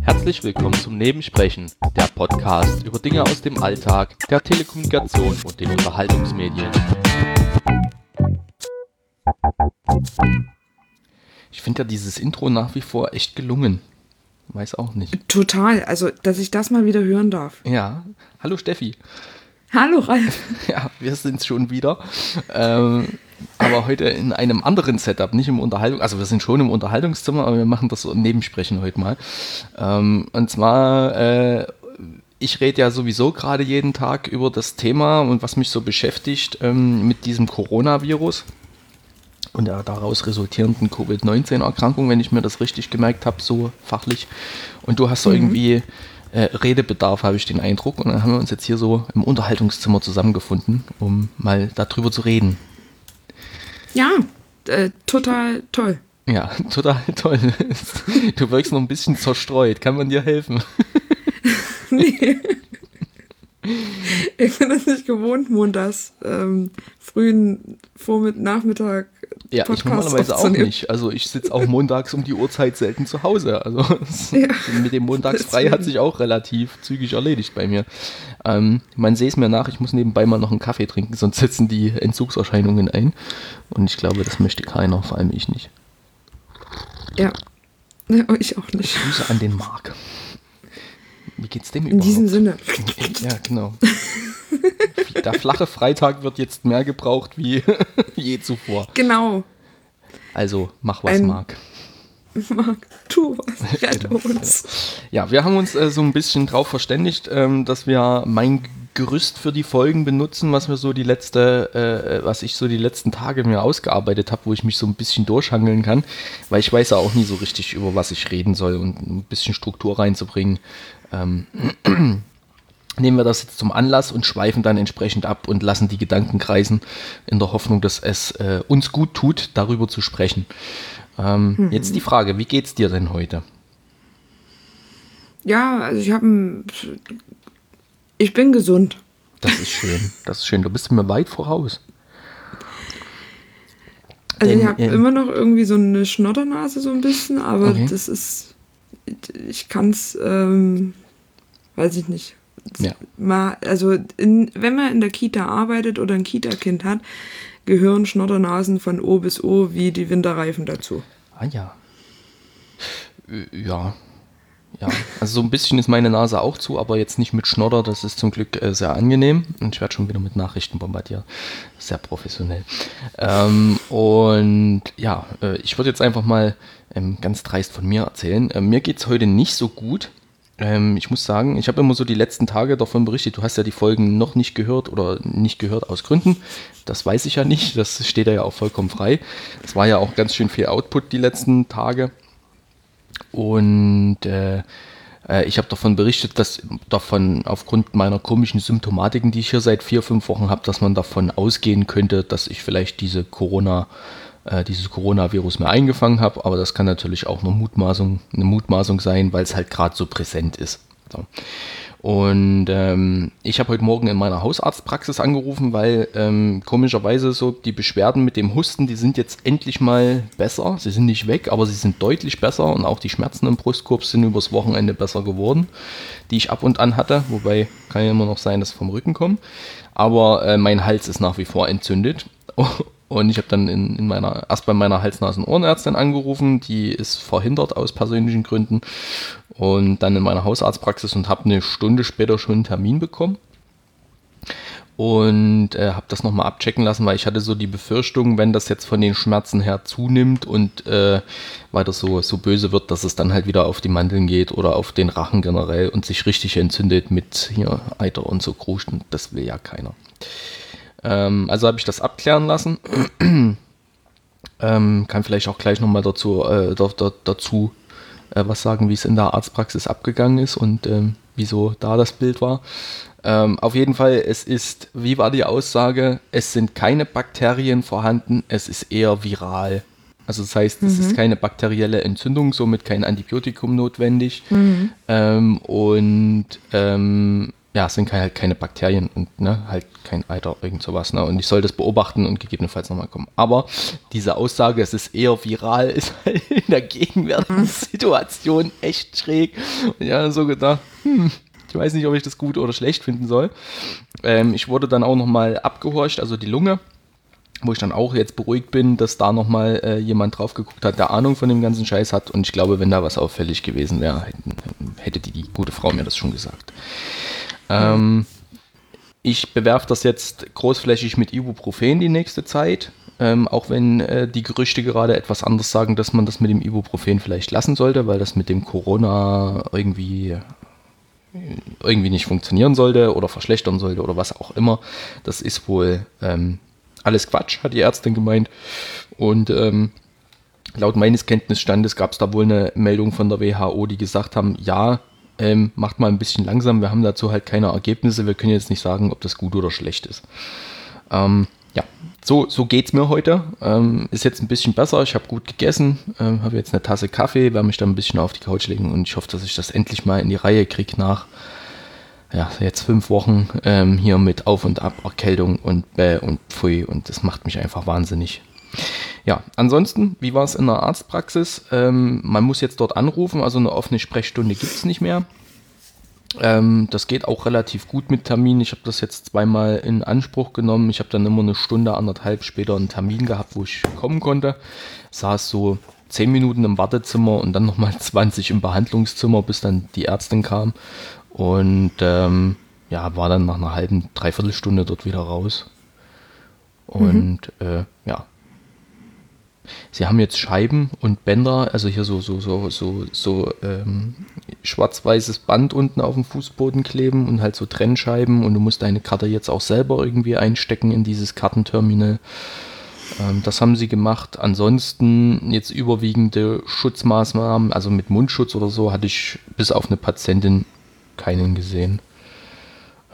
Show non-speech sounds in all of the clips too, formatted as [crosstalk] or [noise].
Herzlich willkommen zum Nebensprechen, der Podcast über Dinge aus dem Alltag, der Telekommunikation und den Unterhaltungsmedien. Ich finde ja dieses Intro nach wie vor echt gelungen. Weiß auch nicht. Total. Also, dass ich das mal wieder hören darf. Ja. Hallo Steffi. Hallo Ralf. [laughs] Ja, wir sind schon wieder. Ähm, aber heute in einem anderen Setup, nicht im Unterhaltung. Also wir sind schon im Unterhaltungszimmer, aber wir machen das so im Nebensprechen heute mal. Ähm, und zwar, äh, ich rede ja sowieso gerade jeden Tag über das Thema und was mich so beschäftigt ähm, mit diesem Coronavirus und der daraus resultierenden Covid-19-Erkrankung, wenn ich mir das richtig gemerkt habe, so fachlich. Und du hast so mhm. irgendwie äh, Redebedarf, habe ich den Eindruck. Und dann haben wir uns jetzt hier so im Unterhaltungszimmer zusammengefunden, um mal darüber zu reden. Ja, äh, total toll. Ja, [laughs] total toll. [laughs] Du wirkst noch ein bisschen zerstreut. Kann man dir helfen? [laughs] nee. Ich bin das nicht gewohnt, montags ähm, frühen Vormittag, Nachmittag ja, Podcast ich normalerweise auch nicht. Also ich sitze auch montags um die Uhrzeit selten zu Hause. Also [laughs] ja, mit dem Montagsfrei hat sich auch relativ zügig erledigt bei mir. Ähm, man sehe es mir nach, ich muss nebenbei mal noch einen Kaffee trinken, sonst setzen die Entzugserscheinungen ein. Und ich glaube, das möchte keiner, vor allem ich nicht. Ja, ja ich auch nicht. Grüße an den Marc. Wie geht's dem überhaupt? In diesem Sinne. Ja, genau. [laughs] Der flache Freitag wird jetzt mehr gebraucht wie [laughs] je zuvor. Genau. Also mach was, Ein, Marc. [laughs] Marc, tu was, rette genau. uns. Ja, wir haben uns äh, so ein bisschen drauf verständigt, ähm, dass wir mein Gerüst für die Folgen benutzen, was wir so die letzte, äh, was ich so die letzten Tage mir ausgearbeitet habe, wo ich mich so ein bisschen durchhangeln kann, weil ich weiß ja auch nie so richtig, über was ich reden soll und ein bisschen Struktur reinzubringen. Ähm, nehmen wir das jetzt zum Anlass und schweifen dann entsprechend ab und lassen die Gedanken kreisen, in der Hoffnung, dass es äh, uns gut tut, darüber zu sprechen. Ähm, mhm. Jetzt die Frage, wie geht's dir denn heute? Ja, also ich habe ich bin gesund. Das ist schön, das ist schön. Du bist mir weit voraus. Also Denn, ich habe äh, immer noch irgendwie so eine Schnoddernase so ein bisschen, aber okay. das ist, ich kann es, ähm, weiß ich nicht, ja. Mal, also in, wenn man in der Kita arbeitet oder ein Kita-Kind hat, gehören Schnoddernasen von O bis O wie die Winterreifen dazu. Ah ja. Ja. Ja, also so ein bisschen ist meine Nase auch zu, aber jetzt nicht mit Schnodder, das ist zum Glück äh, sehr angenehm. Und ich werde schon wieder mit Nachrichten bombardiert. Sehr professionell. Ähm, und ja, äh, ich würde jetzt einfach mal ähm, ganz dreist von mir erzählen. Äh, mir geht es heute nicht so gut. Ähm, ich muss sagen, ich habe immer so die letzten Tage davon berichtet. Du hast ja die Folgen noch nicht gehört oder nicht gehört aus Gründen. Das weiß ich ja nicht. Das steht ja auch vollkommen frei. Es war ja auch ganz schön viel Output die letzten Tage. Und äh, äh ich habe davon berichtet, dass davon aufgrund meiner komischen Symptomatiken, die ich hier seit vier, fünf Wochen habe, dass man davon ausgehen könnte, dass ich vielleicht diese Corona äh, dieses Coronavirus mir eingefangen habe, aber das kann natürlich auch eine Mutmaßung, eine Mutmaßung sein, weil es halt gerade so präsent ist. So. Und ähm, ich habe heute Morgen in meiner Hausarztpraxis angerufen, weil ähm, komischerweise so die Beschwerden mit dem Husten, die sind jetzt endlich mal besser. Sie sind nicht weg, aber sie sind deutlich besser und auch die Schmerzen im Brustkorb sind übers Wochenende besser geworden, die ich ab und an hatte. Wobei kann ja immer noch sein, dass sie vom Rücken kommen. Aber äh, mein Hals ist nach wie vor entzündet. [laughs] Und ich habe dann in, in, meiner, erst bei meiner Hals-Nasen-Ohrenärztin angerufen, die ist verhindert aus persönlichen Gründen. Und dann in meiner Hausarztpraxis und habe eine Stunde später schon einen Termin bekommen. Und äh, habe das nochmal abchecken lassen, weil ich hatte so die Befürchtung, wenn das jetzt von den Schmerzen her zunimmt und äh, weiter so, so böse wird, dass es dann halt wieder auf die Mandeln geht oder auf den Rachen generell und sich richtig entzündet mit hier Eiter und so Krusten. Das will ja keiner. Ähm, also habe ich das abklären lassen. [clears throat] ähm, kann vielleicht auch gleich nochmal dazu, äh, da, da, dazu äh, was sagen, wie es in der Arztpraxis abgegangen ist und ähm, wieso da das Bild war. Ähm, auf jeden Fall, es ist, wie war die Aussage, es sind keine Bakterien vorhanden, es ist eher viral. Also das heißt, es mhm. ist keine bakterielle Entzündung, somit kein Antibiotikum notwendig. Mhm. Ähm, und ähm, ja, es sind halt keine Bakterien und ne, halt kein Eiter, irgend sowas. Ne? Und ich soll das beobachten und gegebenenfalls nochmal kommen. Aber diese Aussage, es ist eher viral, ist [laughs] halt in der gegenwärtigen Situation echt schräg. Und ich habe so gedacht, hm, ich weiß nicht, ob ich das gut oder schlecht finden soll. Ähm, ich wurde dann auch nochmal abgehorcht, also die Lunge wo ich dann auch jetzt beruhigt bin, dass da nochmal äh, jemand drauf geguckt hat, der Ahnung von dem ganzen Scheiß hat. Und ich glaube, wenn da was auffällig gewesen wäre, hätte die gute Frau mir das schon gesagt. Ähm, ich bewerfe das jetzt großflächig mit Ibuprofen die nächste Zeit. Ähm, auch wenn äh, die Gerüchte gerade etwas anders sagen, dass man das mit dem Ibuprofen vielleicht lassen sollte, weil das mit dem Corona irgendwie irgendwie nicht funktionieren sollte oder verschlechtern sollte oder was auch immer. Das ist wohl ähm, alles Quatsch, hat die Ärztin gemeint. Und ähm, laut meines Kenntnisstandes gab es da wohl eine Meldung von der WHO, die gesagt haben, ja, ähm, macht mal ein bisschen langsam, wir haben dazu halt keine Ergebnisse, wir können jetzt nicht sagen, ob das gut oder schlecht ist. Ähm, ja, so, so geht es mir heute. Ähm, ist jetzt ein bisschen besser, ich habe gut gegessen, ähm, habe jetzt eine Tasse Kaffee, werde mich dann ein bisschen auf die Couch legen und ich hoffe, dass ich das endlich mal in die Reihe kriege nach ja, jetzt fünf Wochen ähm, hier mit Auf und Ab, Erkältung und Bäh und Pfui und das macht mich einfach wahnsinnig. Ja, ansonsten, wie war es in der Arztpraxis? Ähm, man muss jetzt dort anrufen, also eine offene Sprechstunde gibt es nicht mehr. Ähm, das geht auch relativ gut mit Termin. Ich habe das jetzt zweimal in Anspruch genommen. Ich habe dann immer eine Stunde, anderthalb später einen Termin gehabt, wo ich kommen konnte. Saß so zehn Minuten im Wartezimmer und dann nochmal [laughs] 20 im Behandlungszimmer, bis dann die Ärztin kam. Und ähm, ja, war dann nach einer halben, dreiviertel Stunde dort wieder raus. Und mhm. äh, ja. Sie haben jetzt Scheiben und Bänder, also hier so, so, so, so, so ähm, schwarz-weißes Band unten auf dem Fußboden kleben und halt so Trennscheiben und du musst deine Karte jetzt auch selber irgendwie einstecken in dieses Kartenterminal. Ähm, das haben sie gemacht. Ansonsten jetzt überwiegende Schutzmaßnahmen, also mit Mundschutz oder so, hatte ich bis auf eine Patientin keinen gesehen.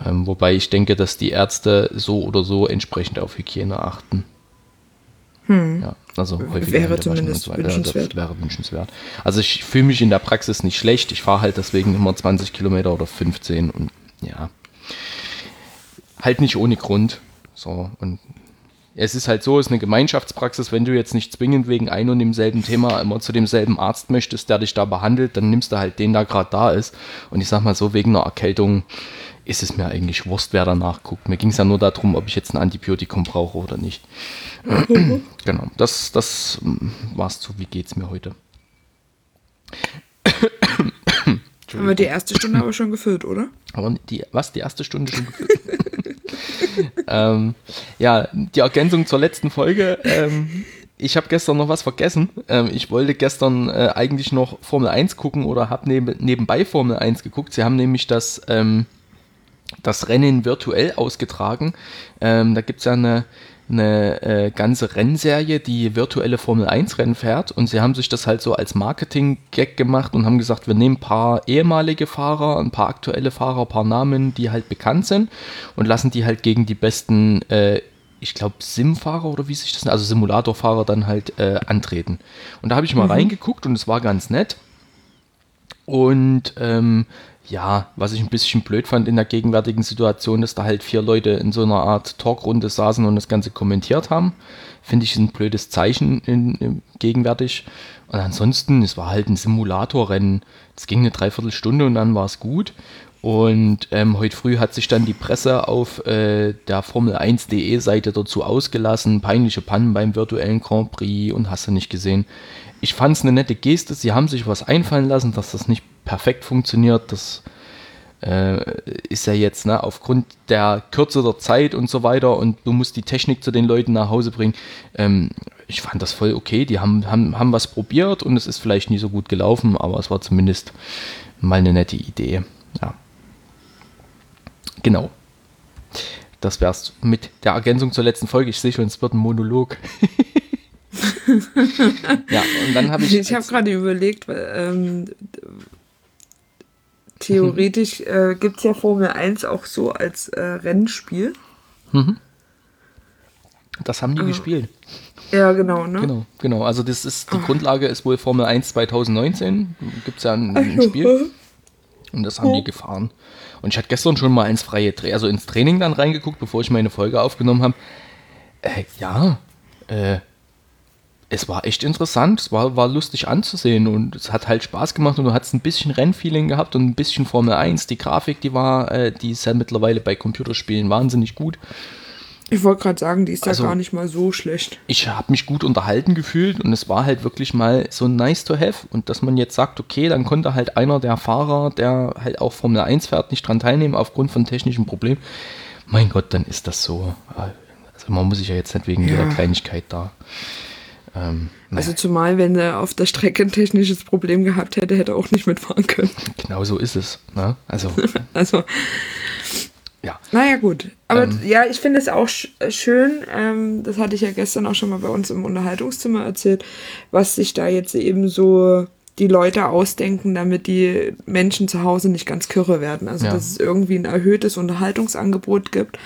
Ähm, wobei ich denke, dass die Ärzte so oder so entsprechend auf Hygiene achten. Hm. Ja, also wäre zumindest so wünschenswert. wäre wünschenswert. Also ich fühle mich in der Praxis nicht schlecht. Ich fahre halt deswegen immer 20 Kilometer oder 15 und ja, halt nicht ohne Grund. So und es ist halt so, es ist eine Gemeinschaftspraxis, wenn du jetzt nicht zwingend wegen ein und demselben Thema immer zu demselben Arzt möchtest, der dich da behandelt, dann nimmst du halt den, der gerade da ist. Und ich sag mal so, wegen einer Erkältung ist es mir eigentlich Wurst, wer danach guckt. Mir ging es ja nur darum, ob ich jetzt ein Antibiotikum brauche oder nicht. [laughs] genau, das, das war's zu, wie geht's mir heute. Haben wir die erste Stunde aber schon gefüllt, oder? Aber die, was, die erste Stunde schon gefüllt? [laughs] ähm, ja, die Ergänzung zur letzten Folge. Ähm, ich habe gestern noch was vergessen. Ähm, ich wollte gestern äh, eigentlich noch Formel 1 gucken oder habe neb nebenbei Formel 1 geguckt. Sie haben nämlich das, ähm, das Rennen virtuell ausgetragen. Ähm, da gibt es ja eine, eine äh, ganze Rennserie, die virtuelle Formel 1 Rennen fährt und sie haben sich das halt so als Marketing-Gag gemacht und haben gesagt, wir nehmen ein paar ehemalige Fahrer, ein paar aktuelle Fahrer, ein paar Namen, die halt bekannt sind und lassen die halt gegen die besten, äh, ich glaube, Sim-Fahrer oder wie sich das nennt, also Simulatorfahrer dann halt äh, antreten. Und da habe ich mal mhm. reingeguckt und es war ganz nett. Und ähm, ja, was ich ein bisschen blöd fand in der gegenwärtigen Situation, dass da halt vier Leute in so einer Art Talkrunde saßen und das Ganze kommentiert haben. Finde ich ein blödes Zeichen in, in, gegenwärtig. Und ansonsten, es war halt ein Simulatorrennen. Es ging eine Dreiviertelstunde und dann war es gut. Und ähm, heute früh hat sich dann die Presse auf äh, der Formel1.de Seite dazu ausgelassen. Peinliche Pannen beim virtuellen Grand Prix und hast du nicht gesehen. Ich fand es eine nette Geste. Sie haben sich was einfallen lassen, dass das nicht perfekt funktioniert. Das äh, ist ja jetzt ne, aufgrund der Kürze der Zeit und so weiter und du musst die Technik zu den Leuten nach Hause bringen. Ähm, ich fand das voll okay. Die haben, haben, haben was probiert und es ist vielleicht nie so gut gelaufen, aber es war zumindest mal eine nette Idee. Ja. Genau. Das wär's mit der Ergänzung zur letzten Folge. Ich sehe schon, es wird ein Monolog. [laughs] [laughs] ja, und dann habe ich. Ich habe gerade überlegt, ähm, theoretisch [laughs] äh, gibt es ja Formel 1 auch so als äh, Rennspiel. Mhm. Das haben die ah. gespielt. Ja, genau, ne? Genau, genau. Also das ist die oh. Grundlage ist wohl Formel 1 2019. Gibt es ja ein, ein Spiel. Und das haben die gefahren. Und ich hatte gestern schon mal ins freie Tra also ins Training dann reingeguckt, bevor ich meine Folge aufgenommen habe. Äh, ja, äh, es war echt interessant, es war, war lustig anzusehen und es hat halt Spaß gemacht und du hattest ein bisschen Rennfeeling gehabt und ein bisschen Formel 1. Die Grafik, die war, äh, die ist ja mittlerweile bei Computerspielen wahnsinnig gut. Ich wollte gerade sagen, die ist also, ja gar nicht mal so schlecht. Ich habe mich gut unterhalten gefühlt und es war halt wirklich mal so nice to have. Und dass man jetzt sagt, okay, dann konnte halt einer der Fahrer, der halt auch Formel 1 fährt, nicht dran teilnehmen aufgrund von technischen Problemen. Mein Gott, dann ist das so. Also man muss sich ja jetzt nicht wegen ja. jeder Kleinigkeit da. Ähm, also zumal, wenn er auf der Strecke ein technisches Problem gehabt hätte, hätte er auch nicht mitfahren können. Genau so ist es. Ne? Also, [laughs] also ja. Naja, gut. Aber ähm, ja, ich finde es auch sch äh, schön, ähm, das hatte ich ja gestern auch schon mal bei uns im Unterhaltungszimmer erzählt, was sich da jetzt eben so die Leute ausdenken, damit die Menschen zu Hause nicht ganz kirre werden. Also, ja. dass es irgendwie ein erhöhtes Unterhaltungsangebot gibt.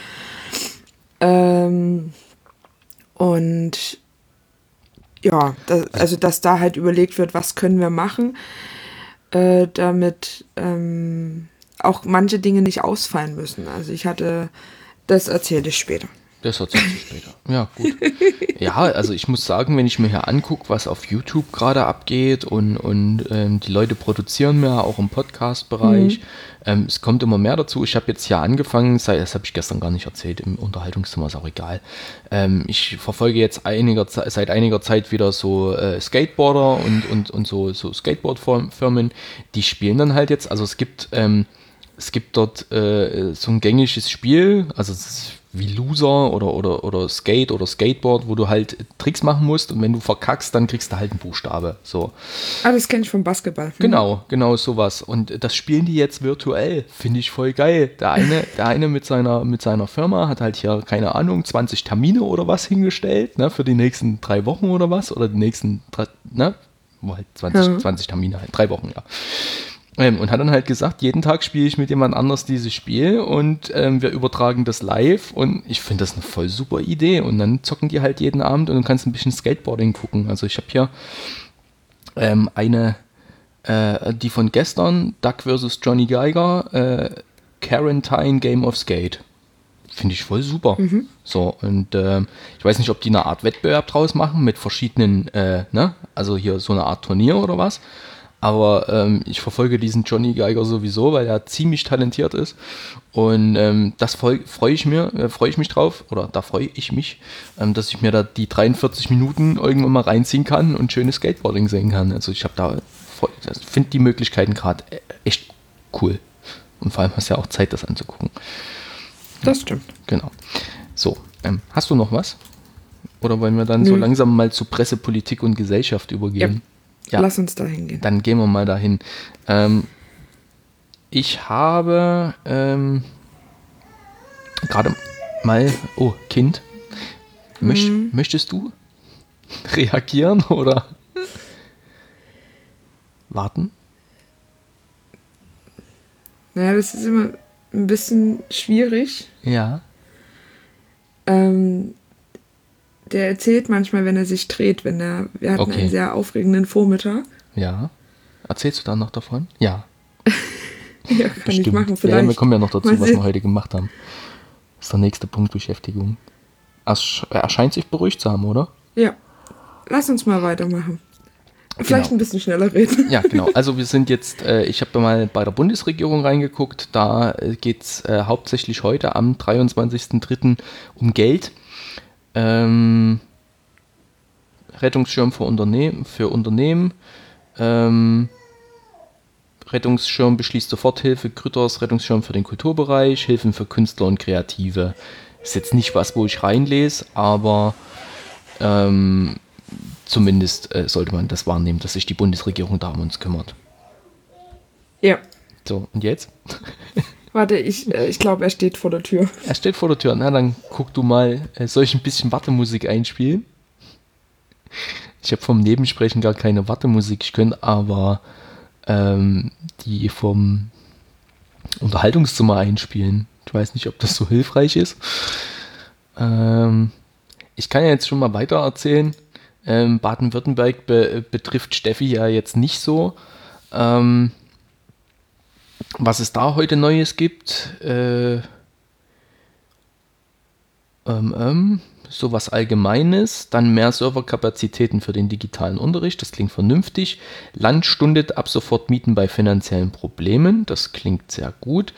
Ähm, und ja, das, also dass da halt überlegt wird, was können wir machen, äh, damit ähm, auch manche Dinge nicht ausfallen müssen. Also ich hatte, das erzähle ich später. Das erzähle ich später. Ja, gut. ja, also ich muss sagen, wenn ich mir hier angucke, was auf YouTube gerade abgeht und, und ähm, die Leute produzieren mehr, auch im Podcast-Bereich, mhm. ähm, es kommt immer mehr dazu. Ich habe jetzt hier angefangen, das habe ich gestern gar nicht erzählt, im Unterhaltungszimmer ist auch egal. Ähm, ich verfolge jetzt einiger, seit einiger Zeit wieder so äh, Skateboarder und, und, und so, so Skateboard-Firmen, die spielen dann halt jetzt, also es gibt ähm, es gibt dort äh, so ein gängiges Spiel, also es ist wie Loser oder, oder, oder Skate oder Skateboard, wo du halt Tricks machen musst und wenn du verkackst, dann kriegst du halt einen Buchstabe. So. Ah, das kenne ich vom Basketball. Hm. Genau, genau sowas. Und das spielen die jetzt virtuell. Finde ich voll geil. Der eine, [laughs] der eine mit, seiner, mit seiner Firma hat halt hier, keine Ahnung, 20 Termine oder was hingestellt, ne, für die nächsten drei Wochen oder was, oder die nächsten, ne, halt 20, ja. 20 Termine, halt, drei Wochen, ja. Ähm, und hat dann halt gesagt, jeden Tag spiele ich mit jemand anders dieses Spiel und ähm, wir übertragen das live und ich finde das eine voll super Idee und dann zocken die halt jeden Abend und du kannst ein bisschen Skateboarding gucken. Also ich habe hier ähm, eine, äh, die von gestern, Duck vs. Johnny Geiger, äh, Quarantine Game of Skate. Finde ich voll super. Mhm. So, und äh, ich weiß nicht, ob die eine Art Wettbewerb draus machen mit verschiedenen, äh, ne? Also hier so eine Art Turnier oder was. Aber ähm, ich verfolge diesen Johnny Geiger sowieso, weil er ziemlich talentiert ist. Und ähm, das freue ich mir, äh, freue ich mich drauf, oder da freue ich mich, ähm, dass ich mir da die 43 Minuten irgendwann mal reinziehen kann und schönes Skateboarding sehen kann. Also ich habe da, also finde die Möglichkeiten gerade echt cool. Und vor allem hast du ja auch Zeit, das anzugucken. Das stimmt. Genau. So, ähm, hast du noch was? Oder wollen wir dann Nö. so langsam mal zu Presse, Politik und Gesellschaft übergehen? Ja. Ja, Lass uns da hingehen. Dann gehen wir mal dahin. Ähm, ich habe ähm, gerade mal. Oh, Kind. Möcht, mhm. Möchtest du [laughs] reagieren oder warten? Naja, das ist immer ein bisschen schwierig. Ja. Ähm, der erzählt manchmal, wenn er sich dreht, wenn er, wir hatten okay. einen sehr aufregenden Vormittag. Ja. Erzählst du dann noch davon? Ja. [laughs] ja, kann Bestimmt. ich machen. Vielleicht. Ja, wir kommen ja noch dazu, was wir heute gemacht haben. Das ist der nächste Punkt Beschäftigung. Er scheint sich beruhigt zu haben, oder? Ja. Lass uns mal weitermachen. Vielleicht genau. ein bisschen schneller reden. Ja, genau. [laughs] Also wir sind jetzt, äh, ich habe mal bei der Bundesregierung reingeguckt. Da äh, geht es äh, hauptsächlich heute am 23.03. um Geld. Ähm, Rettungsschirm für Unternehmen, für Unternehmen. Ähm, Rettungsschirm beschließt Soforthilfe, Grütters, Rettungsschirm für den Kulturbereich, Hilfen für Künstler und Kreative. Ist jetzt nicht was, wo ich reinlese, aber ähm, zumindest äh, sollte man das wahrnehmen, dass sich die Bundesregierung da um uns kümmert. Ja. So, und jetzt? [laughs] Warte, ich, äh, ich glaube, er steht vor der Tür. Er steht vor der Tür. Na, dann guck du mal. Äh, soll ich ein bisschen Wartemusik einspielen? Ich habe vom Nebensprechen gar keine Wartemusik. Ich könnte aber ähm, die vom Unterhaltungszimmer einspielen. Ich weiß nicht, ob das so hilfreich ist. Ähm, ich kann ja jetzt schon mal weiter erzählen. Ähm, Baden-Württemberg be betrifft Steffi ja jetzt nicht so. Ähm, was es da heute Neues gibt, äh, ähm, ähm, sowas Allgemeines, dann mehr Serverkapazitäten für den digitalen Unterricht, das klingt vernünftig. Land stundet ab sofort Mieten bei finanziellen Problemen, das klingt sehr gut.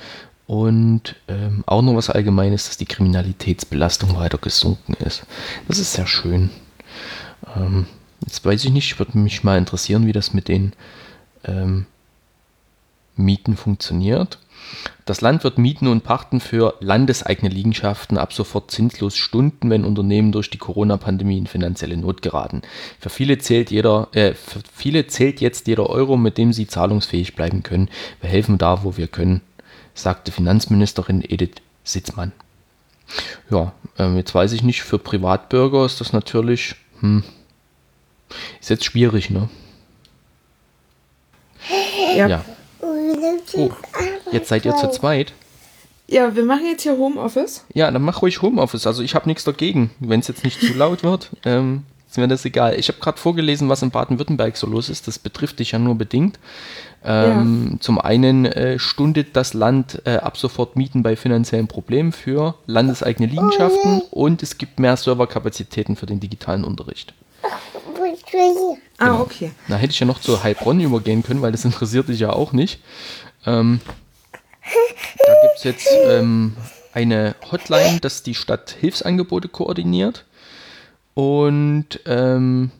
Und ähm, auch noch was Allgemeines, dass die Kriminalitätsbelastung weiter gesunken ist. Das ist sehr schön. Ähm, jetzt weiß ich nicht, würde mich mal interessieren, wie das mit den ähm, Mieten funktioniert. Das Land wird mieten und pachten für landeseigene Liegenschaften ab sofort zinslos stunden, wenn Unternehmen durch die Corona-Pandemie in finanzielle Not geraten. Für viele, zählt jeder, äh, für viele zählt jetzt jeder Euro, mit dem sie zahlungsfähig bleiben können. Wir helfen da, wo wir können, sagte Finanzministerin Edith Sitzmann. Ja, äh, jetzt weiß ich nicht, für Privatbürger ist das natürlich, hm, ist jetzt schwierig, ne? Ja. ja. Oh, jetzt seid ihr zu zweit. Ja, wir machen jetzt hier Homeoffice. Ja, dann mach ruhig Homeoffice. Also ich habe nichts dagegen, wenn es jetzt nicht zu laut wird. [laughs] Ähm, ist mir das egal. Ich habe gerade vorgelesen, was in Baden-Württemberg so los ist. Das betrifft dich ja nur bedingt. Ähm, ja. Zum einen äh, stundet das Land äh, ab sofort Mieten bei finanziellen Problemen für landeseigene Liegenschaften oh, und es gibt mehr Serverkapazitäten für den digitalen Unterricht. Ah, genau. okay. Da hätte ich ja noch zu Heilbronn übergehen können, weil das interessiert dich ja auch nicht. Ähm, da gibt es jetzt ähm, eine Hotline, dass die Stadt Hilfsangebote koordiniert und ähm,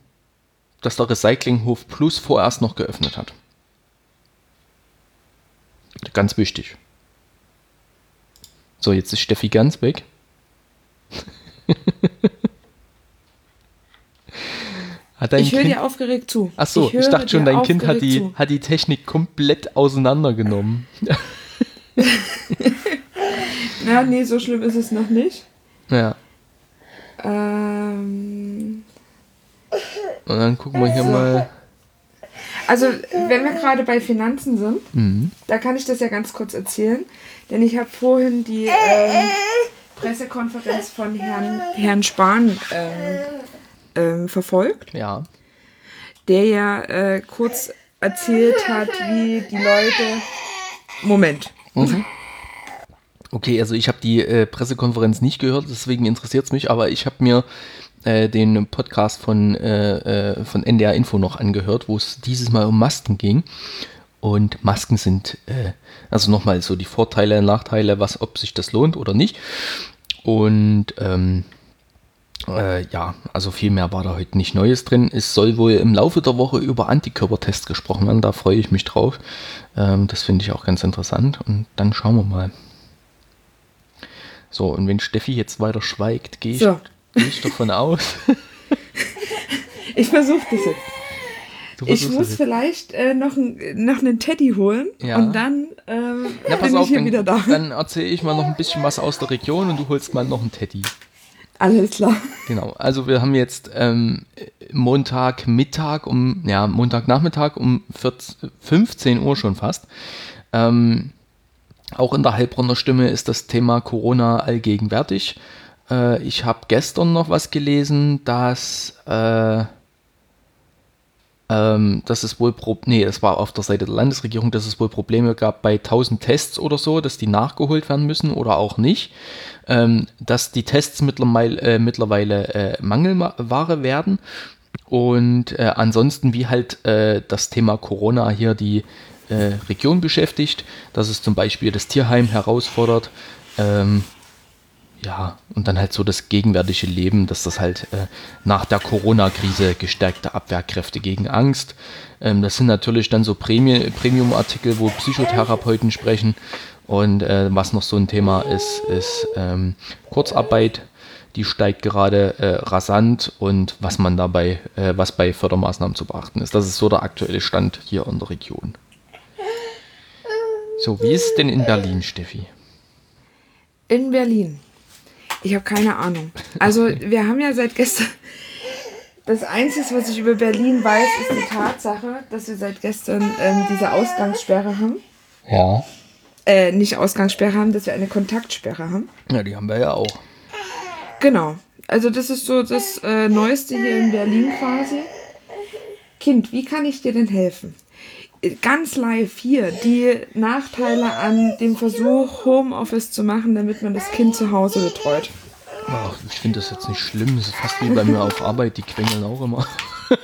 dass der Recyclinghof Plus vorerst noch geöffnet hat. Ganz wichtig. So, jetzt ist Steffi ganz weg. Ich höre dir aufgeregt zu. Ach so, ich, ich dachte schon, dein Kind hat die, hat die Technik komplett auseinandergenommen. [laughs] ja, nee, so schlimm ist es noch nicht. Ja. Ähm, Und dann gucken wir hier so. mal. Also, wenn wir gerade bei Finanzen sind, mhm. da kann ich das ja ganz kurz erzählen. Denn ich habe vorhin die ähm, Pressekonferenz von Herrn, Herrn Spahn ähm, ähm, verfolgt. Ja. Der ja äh, kurz erzählt hat, wie die Leute. Moment. Mhm. Okay, also ich habe die äh, Pressekonferenz nicht gehört, deswegen interessiert es mich, aber ich habe mir äh, den Podcast von, äh, äh von NDR Info noch angehört, wo es dieses Mal um Masken ging. Und Masken sind, äh, also nochmal so die Vorteile, Nachteile, was, ob sich das lohnt oder nicht. Und ähm, äh, ja, also viel mehr war da heute nicht Neues drin. Es soll wohl im Laufe der Woche über Antikörpertests gesprochen werden. Da freue ich mich drauf. Ähm, das finde ich auch ganz interessant. Und dann schauen wir mal. So, und wenn Steffi jetzt weiter schweigt, gehe ich, so. geh ich davon aus. [laughs] ich versuche das jetzt. Ich muss vielleicht äh, noch, noch einen Teddy holen ja. und dann ähm, ja, bin auf, ich hier dann, wieder da. Dann erzähle ich mal noch ein bisschen was aus der Region und du holst mal noch einen Teddy. Alles klar. Genau, also wir haben jetzt ähm, Montagmittag um, ja, Montagnachmittag um 14, 15 Uhr schon fast. Ähm, auch in der Heilbronner Stimme ist das Thema Corona allgegenwärtig. Äh, ich habe gestern noch was gelesen, dass äh, ähm, dass es wohl, Pro nee, das war auf der Seite der Landesregierung, dass es wohl Probleme gab bei 1000 Tests oder so, dass die nachgeholt werden müssen oder auch nicht. Ähm, dass die Tests mittlerweile, äh, mittlerweile äh, Mangelware werden. Und äh, ansonsten, wie halt äh, das Thema Corona hier die äh, Region beschäftigt, dass es zum Beispiel das Tierheim herausfordert, ähm, ja, und dann halt so das gegenwärtige Leben, dass das halt äh, nach der Corona-Krise gestärkte Abwehrkräfte gegen Angst. Ähm, das sind natürlich dann so Premium-Artikel, wo Psychotherapeuten sprechen. Und äh, was noch so ein Thema ist, ist ähm, Kurzarbeit. Die steigt gerade äh, rasant und was man dabei, äh, was bei Fördermaßnahmen zu beachten ist. Das ist so der aktuelle Stand hier in der Region. So, wie ist es denn in Berlin, Steffi? In Berlin. Ich habe keine Ahnung. Also [laughs] wir haben ja seit gestern. Das Einzige, was ich über Berlin weiß, ist die Tatsache, dass wir seit gestern ähm, diese Ausgangssperre haben. Ja. Äh, nicht Ausgangssperre haben, dass wir eine Kontaktsperre haben. Ja, die haben wir ja auch. Genau. Also das ist so das äh, Neueste hier in Berlin quasi. Kind, wie kann ich dir denn helfen? ganz live hier die Nachteile an dem Versuch, Homeoffice zu machen, damit man das Kind zu Hause betreut. Ach, ich finde das jetzt nicht schlimm. Es ist fast wie bei mir auf Arbeit, die quengeln auch immer. [laughs]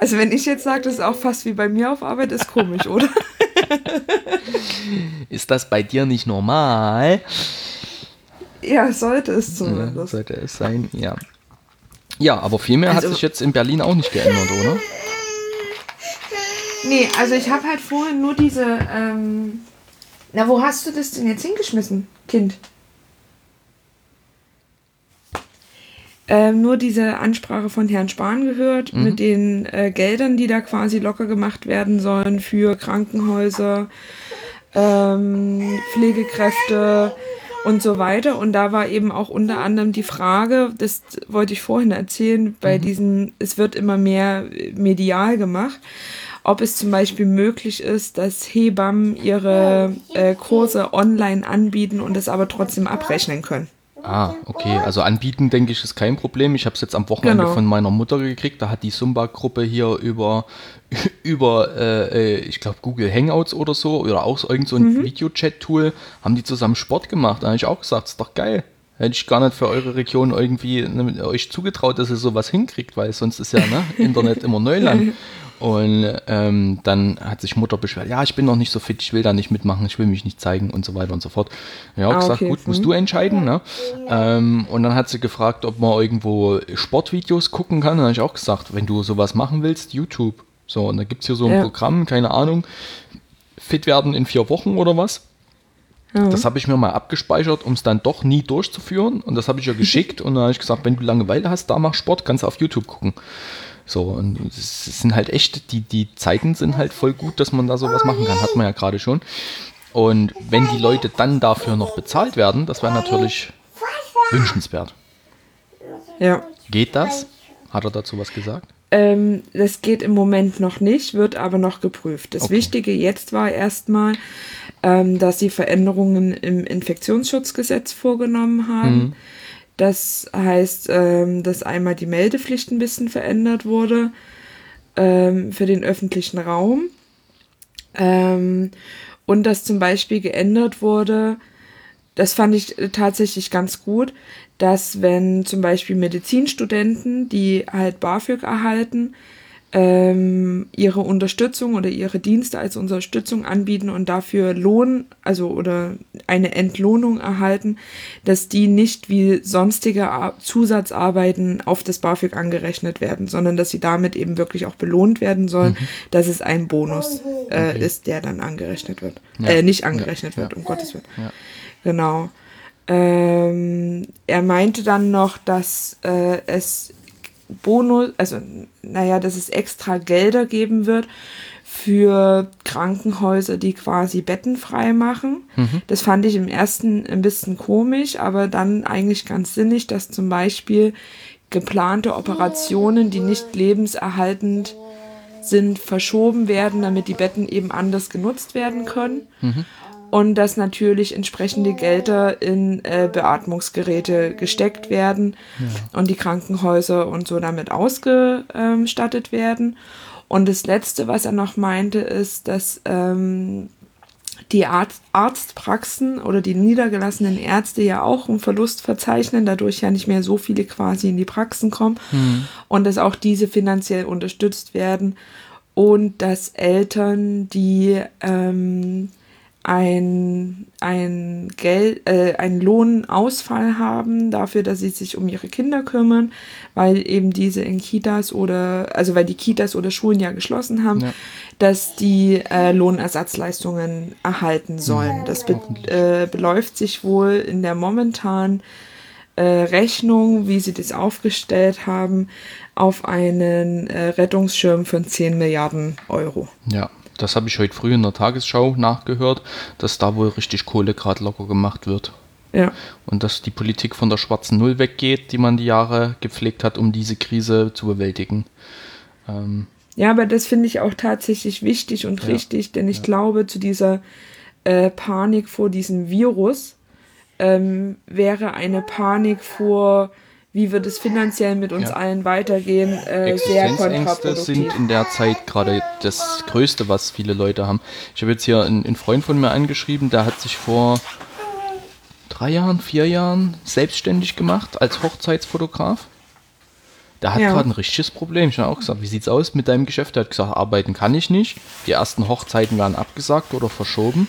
Also wenn ich jetzt sage, das ist auch fast wie bei mir auf Arbeit, ist komisch, oder? [laughs] [laughs] ist das bei dir nicht normal? Ja, sollte es zumindest. Ja, sollte es sein, ja. Ja, aber viel mehr also, hat sich jetzt in Berlin auch nicht geändert, oder? Nee, also ich habe halt vorhin nur diese. Ähm, na, wo hast du das denn jetzt hingeschmissen, Kind? Ähm, nur diese Ansprache von Herrn Spahn gehört mhm. mit den äh, Geldern, die da quasi locker gemacht werden sollen für Krankenhäuser, ähm, Pflegekräfte und so weiter. Und da war eben auch unter anderem die Frage, das wollte ich vorhin erzählen, bei mhm. diesen, es wird immer mehr medial gemacht ob es zum Beispiel möglich ist, dass Hebammen ihre äh, Kurse online anbieten und es aber trotzdem abrechnen können. Ah, okay. Also anbieten, denke ich, ist kein Problem. Ich habe es jetzt am Wochenende genau. von meiner Mutter gekriegt. Da hat die Zumba-Gruppe hier über, [laughs] über äh, äh ich glaube, Google Hangouts oder so, oder auch so irgend so ein mhm. Videochat-Tool, haben die zusammen Sport gemacht. Da habe ich auch gesagt, ist doch geil. Hätte ich gar nicht für eure Region irgendwie ne, euch zugetraut, dass ihr sowas hinkriegt, weil sonst ist ja ne, Internet immer Neuland. [laughs] Und ähm, dann hat sich Mutter beschwert, ja, ich bin noch nicht so fit, ich will da nicht mitmachen, ich will mich nicht zeigen und so weiter und so fort. Ja, auch ah, gesagt, okay. gut, musst du entscheiden. Ne? Ähm, und dann hat sie gefragt, ob man irgendwo Sportvideos gucken kann. Und dann habe ich auch gesagt, wenn du sowas machen willst, YouTube. So, und da gibt es hier so ein ja. Programm, keine Ahnung, fit werden in vier Wochen oder was. Ja. Das habe ich mir mal abgespeichert, um es dann doch nie durchzuführen. Und das habe ich ja [laughs] geschickt. und dann habe ich gesagt, wenn du Langeweile hast, da mach Sport, kannst du auf YouTube gucken. So, und es sind halt echt, die, die Zeiten sind halt voll gut, dass man da sowas machen kann, hat man ja gerade schon. Und wenn die Leute dann dafür noch bezahlt werden, das wäre natürlich wünschenswert. Ja. Geht das? Hat er dazu was gesagt? Ähm, das geht im Moment noch nicht, wird aber noch geprüft. Das okay. Wichtige jetzt war erstmal, ähm, dass sie Veränderungen im Infektionsschutzgesetz vorgenommen haben. Mhm. Das heißt, ähm, dass einmal die Meldepflicht ein bisschen verändert wurde ähm, für den öffentlichen Raum. Ähm, und dass zum Beispiel geändert wurde, das fand ich tatsächlich ganz gut, dass wenn zum Beispiel Medizinstudenten, die halt BAföG erhalten, ähm, ihre Unterstützung oder ihre Dienste als Unterstützung anbieten und dafür Lohn, also oder eine Entlohnung erhalten, dass die nicht wie sonstige Zusatzarbeiten auf das BAföG angerechnet werden, sondern dass sie damit eben wirklich auch belohnt werden sollen, mhm. dass es ein Bonus äh, okay. ist, der dann angerechnet wird. Ja. Äh, nicht angerechnet ja. wird, um Gottes Willen. Ja. Genau. Ähm, er meinte dann noch, dass äh, es Bonus, also naja, dass es extra Gelder geben wird für Krankenhäuser, die quasi Betten frei machen. Mhm. Das fand ich im ersten ein bisschen komisch, aber dann eigentlich ganz sinnig, dass zum Beispiel geplante Operationen, die nicht lebenserhaltend sind, verschoben werden, damit die Betten eben anders genutzt werden können. Mhm und dass natürlich entsprechende Gelder in äh, Beatmungsgeräte gesteckt werden ja. und die Krankenhäuser und so damit ausgestattet werden. Und das Letzte, was er noch meinte, ist, dass ähm, die Arzt Arztpraxen oder die niedergelassenen Ärzte ja auch einen Verlust verzeichnen, dadurch ja nicht mehr so viele quasi in die Praxen kommen mhm. und dass auch diese finanziell unterstützt werden und dass Eltern, die ähm, ein, ein Geld, äh, einen Lohnausfall haben dafür, dass sie sich um ihre Kinder kümmern, weil eben diese in Kitas oder, also weil die Kitas oder Schulen ja geschlossen haben, ja. dass die äh, Lohnersatzleistungen erhalten sollen. Das be äh, beläuft sich wohl in der momentanen äh, Rechnung, wie sie das aufgestellt haben, auf einen äh, Rettungsschirm von 10 Milliarden Euro. Ja, das habe ich heute früh in der Tagesschau nachgehört, dass da wohl richtig Kohle gerade locker gemacht wird. Ja. Und dass die Politik von der schwarzen Null weggeht, die man die Jahre gepflegt hat, um diese Krise zu bewältigen. Ähm ja, aber das finde ich auch tatsächlich wichtig und ja. richtig, denn ich ja. glaube, zu dieser äh, Panik vor diesem Virus ähm, wäre eine Panik vor wie wird es finanziell mit uns ja. allen weitergehen, äh, sehr kontraproduktiv. sind in der Zeit gerade das Größte, was viele Leute haben. Ich habe jetzt hier einen, einen Freund von mir angeschrieben, der hat sich vor drei Jahren, vier Jahren selbstständig gemacht als Hochzeitsfotograf. Der hat ja. gerade ein richtiges Problem. Ich habe auch gesagt, wie sieht's aus mit deinem Geschäft? Er hat gesagt, arbeiten kann ich nicht. Die ersten Hochzeiten werden abgesagt oder verschoben.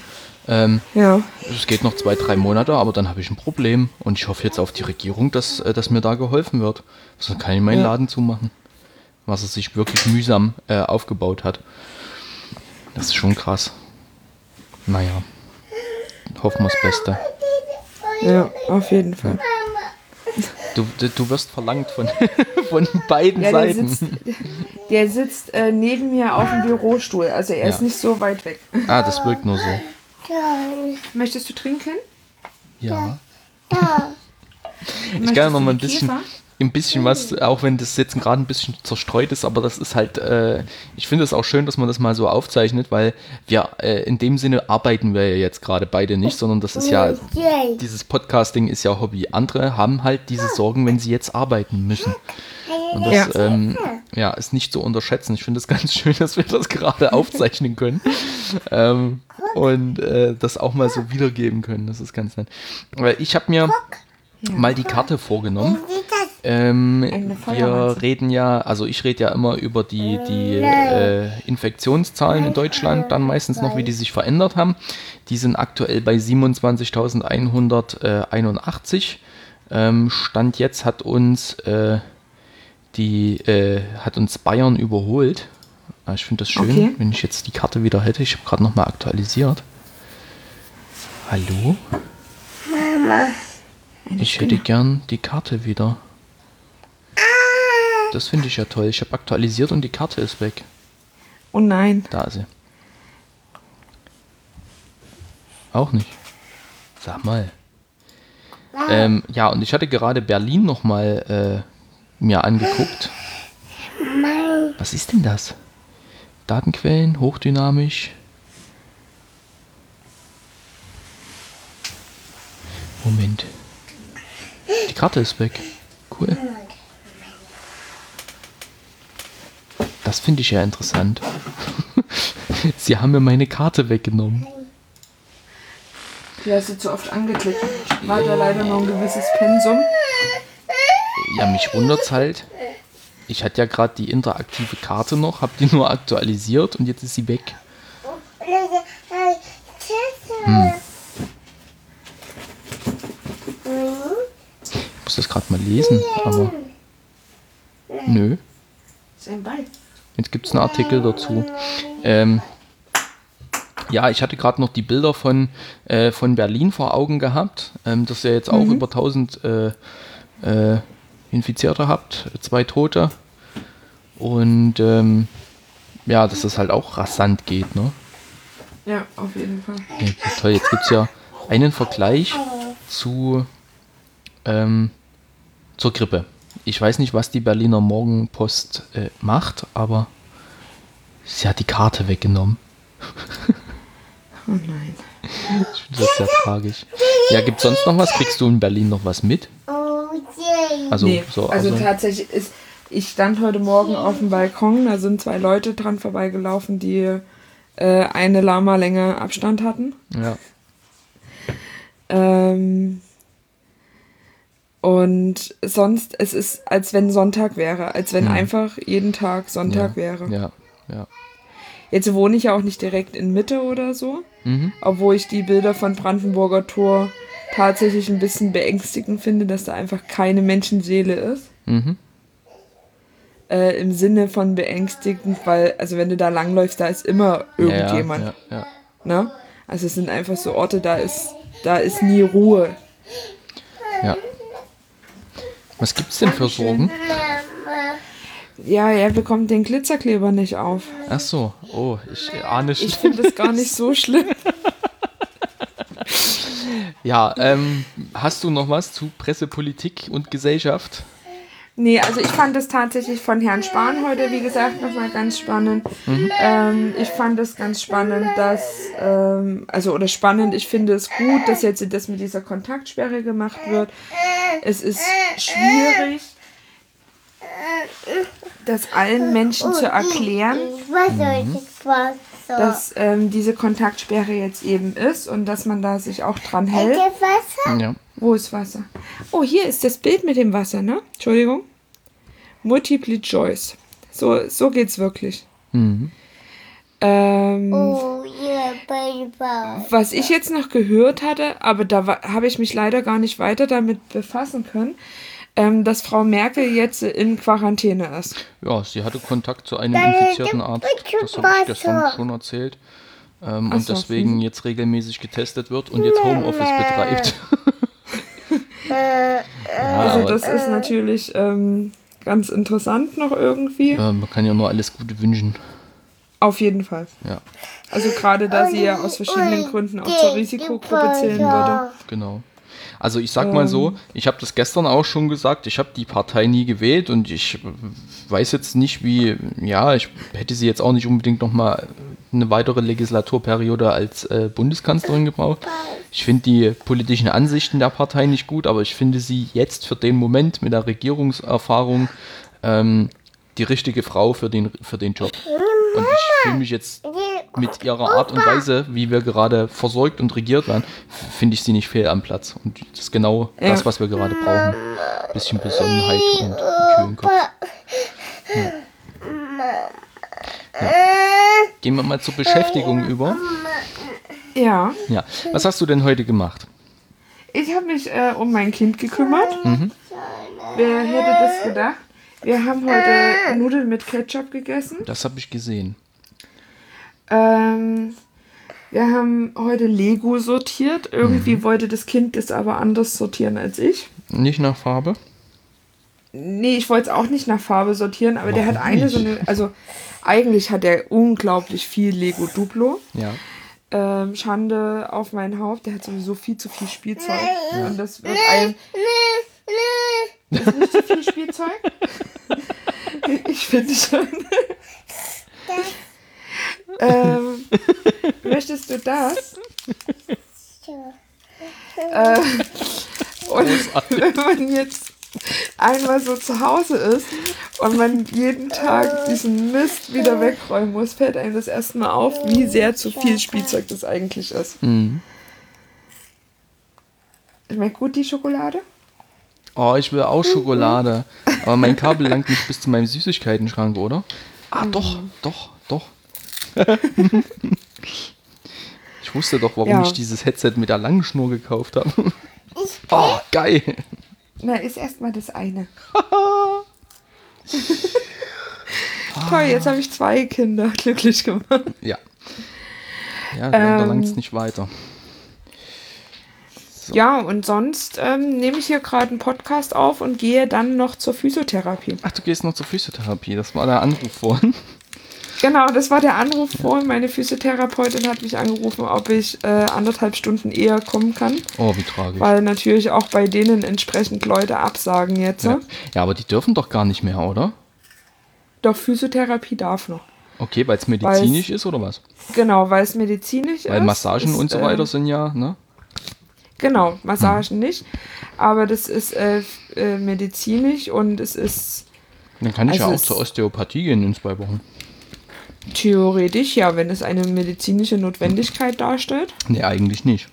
Ähm, ja. Es geht noch zwei, drei Monate, aber dann habe ich ein Problem. Und ich hoffe jetzt auf die Regierung, dass, äh, dass mir da geholfen wird. Sonst kann ich meinen ja. Laden zumachen. Was er sich wirklich mühsam äh, aufgebaut hat. Das ist schon krass. Naja. Hoffen wir das Beste. Ja, auf jeden Fall. Du, du wirst verlangt von, [laughs] von beiden ja, der Seiten. Sitzt, der sitzt äh, neben mir auf dem Bürostuhl, also er ja. ist nicht so weit weg. Ah, das wirkt nur so. Möchtest du trinken? Ja. ja. [laughs] Ich kann noch mal ein bisschen, ein bisschen was, auch wenn das jetzt gerade ein bisschen zerstreut ist, aber das ist halt, äh, ich finde es auch schön, dass man das mal so aufzeichnet, weil wir äh, in dem Sinne arbeiten wir ja jetzt gerade beide nicht, sondern das ist ja, dieses Podcasting ist ja Hobby. Andere haben halt diese Sorgen, wenn sie jetzt arbeiten müssen. Und das ja. Ähm, ja, ist nicht zu unterschätzen. Ich finde es [laughs] ganz schön, dass wir das gerade aufzeichnen können ähm, und äh, das auch mal so wiedergeben können. Das ist ganz nett. Weil ich habe mir mal die Karte vorgenommen. Ähm, wir reden ja, also ich rede ja immer über die, die äh, Infektionszahlen in Deutschland, dann meistens noch, wie die sich verändert haben. Die sind aktuell bei 27.181. Ähm, Stand jetzt hat uns äh, die äh, hat uns Bayern überholt. Ah, ich finde das schön, okay. wenn ich jetzt die Karte wieder hätte. Ich habe gerade nochmal aktualisiert. Hallo? Mama. Ich hätte gern die Karte wieder. Das finde ich ja toll. Ich habe aktualisiert und die Karte ist weg. Oh nein. Da ist sie. Auch nicht. Sag mal. Ähm, ja, und ich hatte gerade Berlin nochmal äh, mir angeguckt. Was ist denn das? Datenquellen, hochdynamisch. Moment. Die Karte ist weg. Cool. Das finde ich ja interessant. [laughs] Sie haben mir meine Karte weggenommen. Die hast du zu oft angeklickt. War da leider noch ein gewisses Pensum. Ja, mich wundert es halt. Ich hatte ja gerade die interaktive Karte noch, habe die [laughs] nur aktualisiert und jetzt ist sie weg. Hm. Ich muss das gerade mal lesen, aber. Nö. Jetzt gibt es einen Artikel dazu. Ähm, ja, ich hatte gerade noch die Bilder von, äh, von Berlin vor Augen gehabt, ähm, dass ja jetzt auch mhm. über 1000 äh, äh, Infizierte habt, zwei Tote. Und ähm, ja, dass das halt auch rasant geht, ne? Ja, auf jeden Fall. Ja, toll, jetzt gibt es ja einen Vergleich zu ähm, zur Grippe. Ich weiß nicht, was die Berliner Morgenpost äh, macht, aber sie hat die Karte weggenommen. oh nein. Ich finde das sehr tragisch. Ja, gibt es sonst noch was? Kriegst du in Berlin noch was mit? Also, nee, so, also, also tatsächlich ist, ich stand heute Morgen auf dem Balkon, da sind zwei Leute dran vorbeigelaufen, die äh, eine Lama länger Abstand hatten. Ja. Ähm, und sonst, es ist, als wenn Sonntag wäre, als wenn hm. einfach jeden Tag Sonntag ja, wäre. Ja, ja. Jetzt wohne ich ja auch nicht direkt in Mitte oder so, mhm. obwohl ich die Bilder von Brandenburger Tor tatsächlich ein bisschen beängstigend finde, dass da einfach keine Menschenseele ist. Mhm. Äh, Im Sinne von beängstigend, weil, also wenn du da langläufst, da ist immer irgendjemand. Ja, ja, ja. Ne? Also es sind einfach so Orte, da ist, da ist nie Ruhe. Ja. Was gibt's denn für Sorgen? Ja, er bekommt den Glitzerkleber nicht auf. Ach so, oh, ich ahne schon. Ich finde es gar nicht so [laughs] schlimm. Ja, ähm, hast du noch was zu Presse, Politik und Gesellschaft? Nee, also ich fand es tatsächlich von Herrn Spahn heute, wie gesagt, nochmal ganz spannend. Mhm. Ähm, ich fand es ganz spannend, dass, ähm, also oder spannend, ich finde es gut, dass jetzt das mit dieser Kontaktsperre gemacht wird. Es ist schwierig, das allen Menschen zu erklären, mhm. dass ähm, diese Kontaktsperre jetzt eben ist und dass man da sich auch dran hält. Ja. Wo ist Wasser? Oh, hier ist das Bild mit dem Wasser, ne? Entschuldigung. Multiple Choice. So, so geht's wirklich. Mhm. Ähm, oh, yeah, was ich jetzt noch gehört hatte, aber da habe ich mich leider gar nicht weiter damit befassen können, ähm, dass Frau Merkel jetzt in Quarantäne ist. Ja, sie hatte Kontakt zu einem infizierten Arzt. Das habe ich gestern schon erzählt. Ähm, und so, deswegen hm. jetzt regelmäßig getestet wird und jetzt Homeoffice betreibt. [laughs] ja, also das ist natürlich ähm, ganz interessant noch irgendwie. Ja, man kann ja nur alles Gute wünschen. Auf jeden Fall. Ja. Also gerade da sie ja aus verschiedenen Gründen auch zur Risikogruppe zählen würde. Genau. Also ich sag mal so, ich habe das gestern auch schon gesagt, ich habe die Partei nie gewählt und ich weiß jetzt nicht, wie, ja, ich hätte sie jetzt auch nicht unbedingt nochmal eine weitere Legislaturperiode als äh, Bundeskanzlerin gebraucht. Ich finde die politischen Ansichten der Partei nicht gut, aber ich finde sie jetzt für den Moment mit der Regierungserfahrung ähm, die richtige Frau für den, für den Job. Und ich fühle mich jetzt mit ihrer Art und Weise, wie wir gerade versorgt und regiert werden, finde ich sie nicht fehl am Platz. Und das ist genau ja. das, was wir gerade brauchen. Ein bisschen Besonnenheit und kühlen Kopf. Ja. Ja. Gehen wir mal zur Beschäftigung über. Ja. Ja. Was hast du denn heute gemacht? Ich habe mich äh, um mein Kind gekümmert. Mhm. Wer hätte das gedacht? Wir haben heute Nudeln mit Ketchup gegessen. Das habe ich gesehen. Ähm, wir haben heute Lego sortiert. Irgendwie mhm. wollte das Kind das aber anders sortieren als ich. Nicht nach Farbe? Nee, ich wollte es auch nicht nach Farbe sortieren, aber Warum der hat eine nicht? so eine. Also, eigentlich hat er unglaublich viel Lego Duplo. Ja. Ähm, Schande auf mein Haupt, der hat sowieso viel zu viel Spielzeug. Ja. Und das wird ein. Das ist nicht zu viel Spielzeug? [laughs] ich finde schon. ähm, möchtest du das? Äh, und wenn man jetzt einmal so zu Hause ist und man jeden Tag diesen Mist wieder wegräumen muss, fällt einem das erstmal auf, wie sehr zu viel Spielzeug das eigentlich ist. Mhm. Schmeckt gut die Schokolade? Oh, ich will auch Schokolade. Aber mein Kabel langt nicht bis zu meinem Süßigkeitenschrank, oder? Ah, mhm. doch, doch, doch. [laughs] ich wusste doch, warum ja. ich dieses Headset mit der langen Schnur gekauft habe. [laughs] Oh, geil. Na, ist erstmal das eine. [laughs] Toll, jetzt habe ich zwei Kinder glücklich gemacht. Ja. Ja, ähm, da langt es nicht weiter. So. Ja, und sonst ähm, nehme ich hier gerade einen Podcast auf und gehe dann noch zur Physiotherapie. Ach, du gehst noch zur Physiotherapie. Das war der Anruf vorhin. Genau, das war der Anruf vorhin. Meine Physiotherapeutin hat mich angerufen, ob ich äh, anderthalb Stunden eher kommen kann. Oh, wie tragisch. Weil natürlich auch bei denen entsprechend Leute absagen jetzt. Ja, ja aber die dürfen doch gar nicht mehr, oder? Doch, Physiotherapie darf noch. Okay, weil es medizinisch ist oder was? Genau, weil es medizinisch weil ist. Weil Massagen ist, und so weiter äh, sind ja, ne? Genau, Massagen hm. nicht. Aber das ist äh, äh, medizinisch und es ist. Dann kann ich also ja auch zur Osteopathie gehen in zwei Wochen. Theoretisch ja, wenn es eine medizinische Notwendigkeit darstellt. Nee, eigentlich nicht.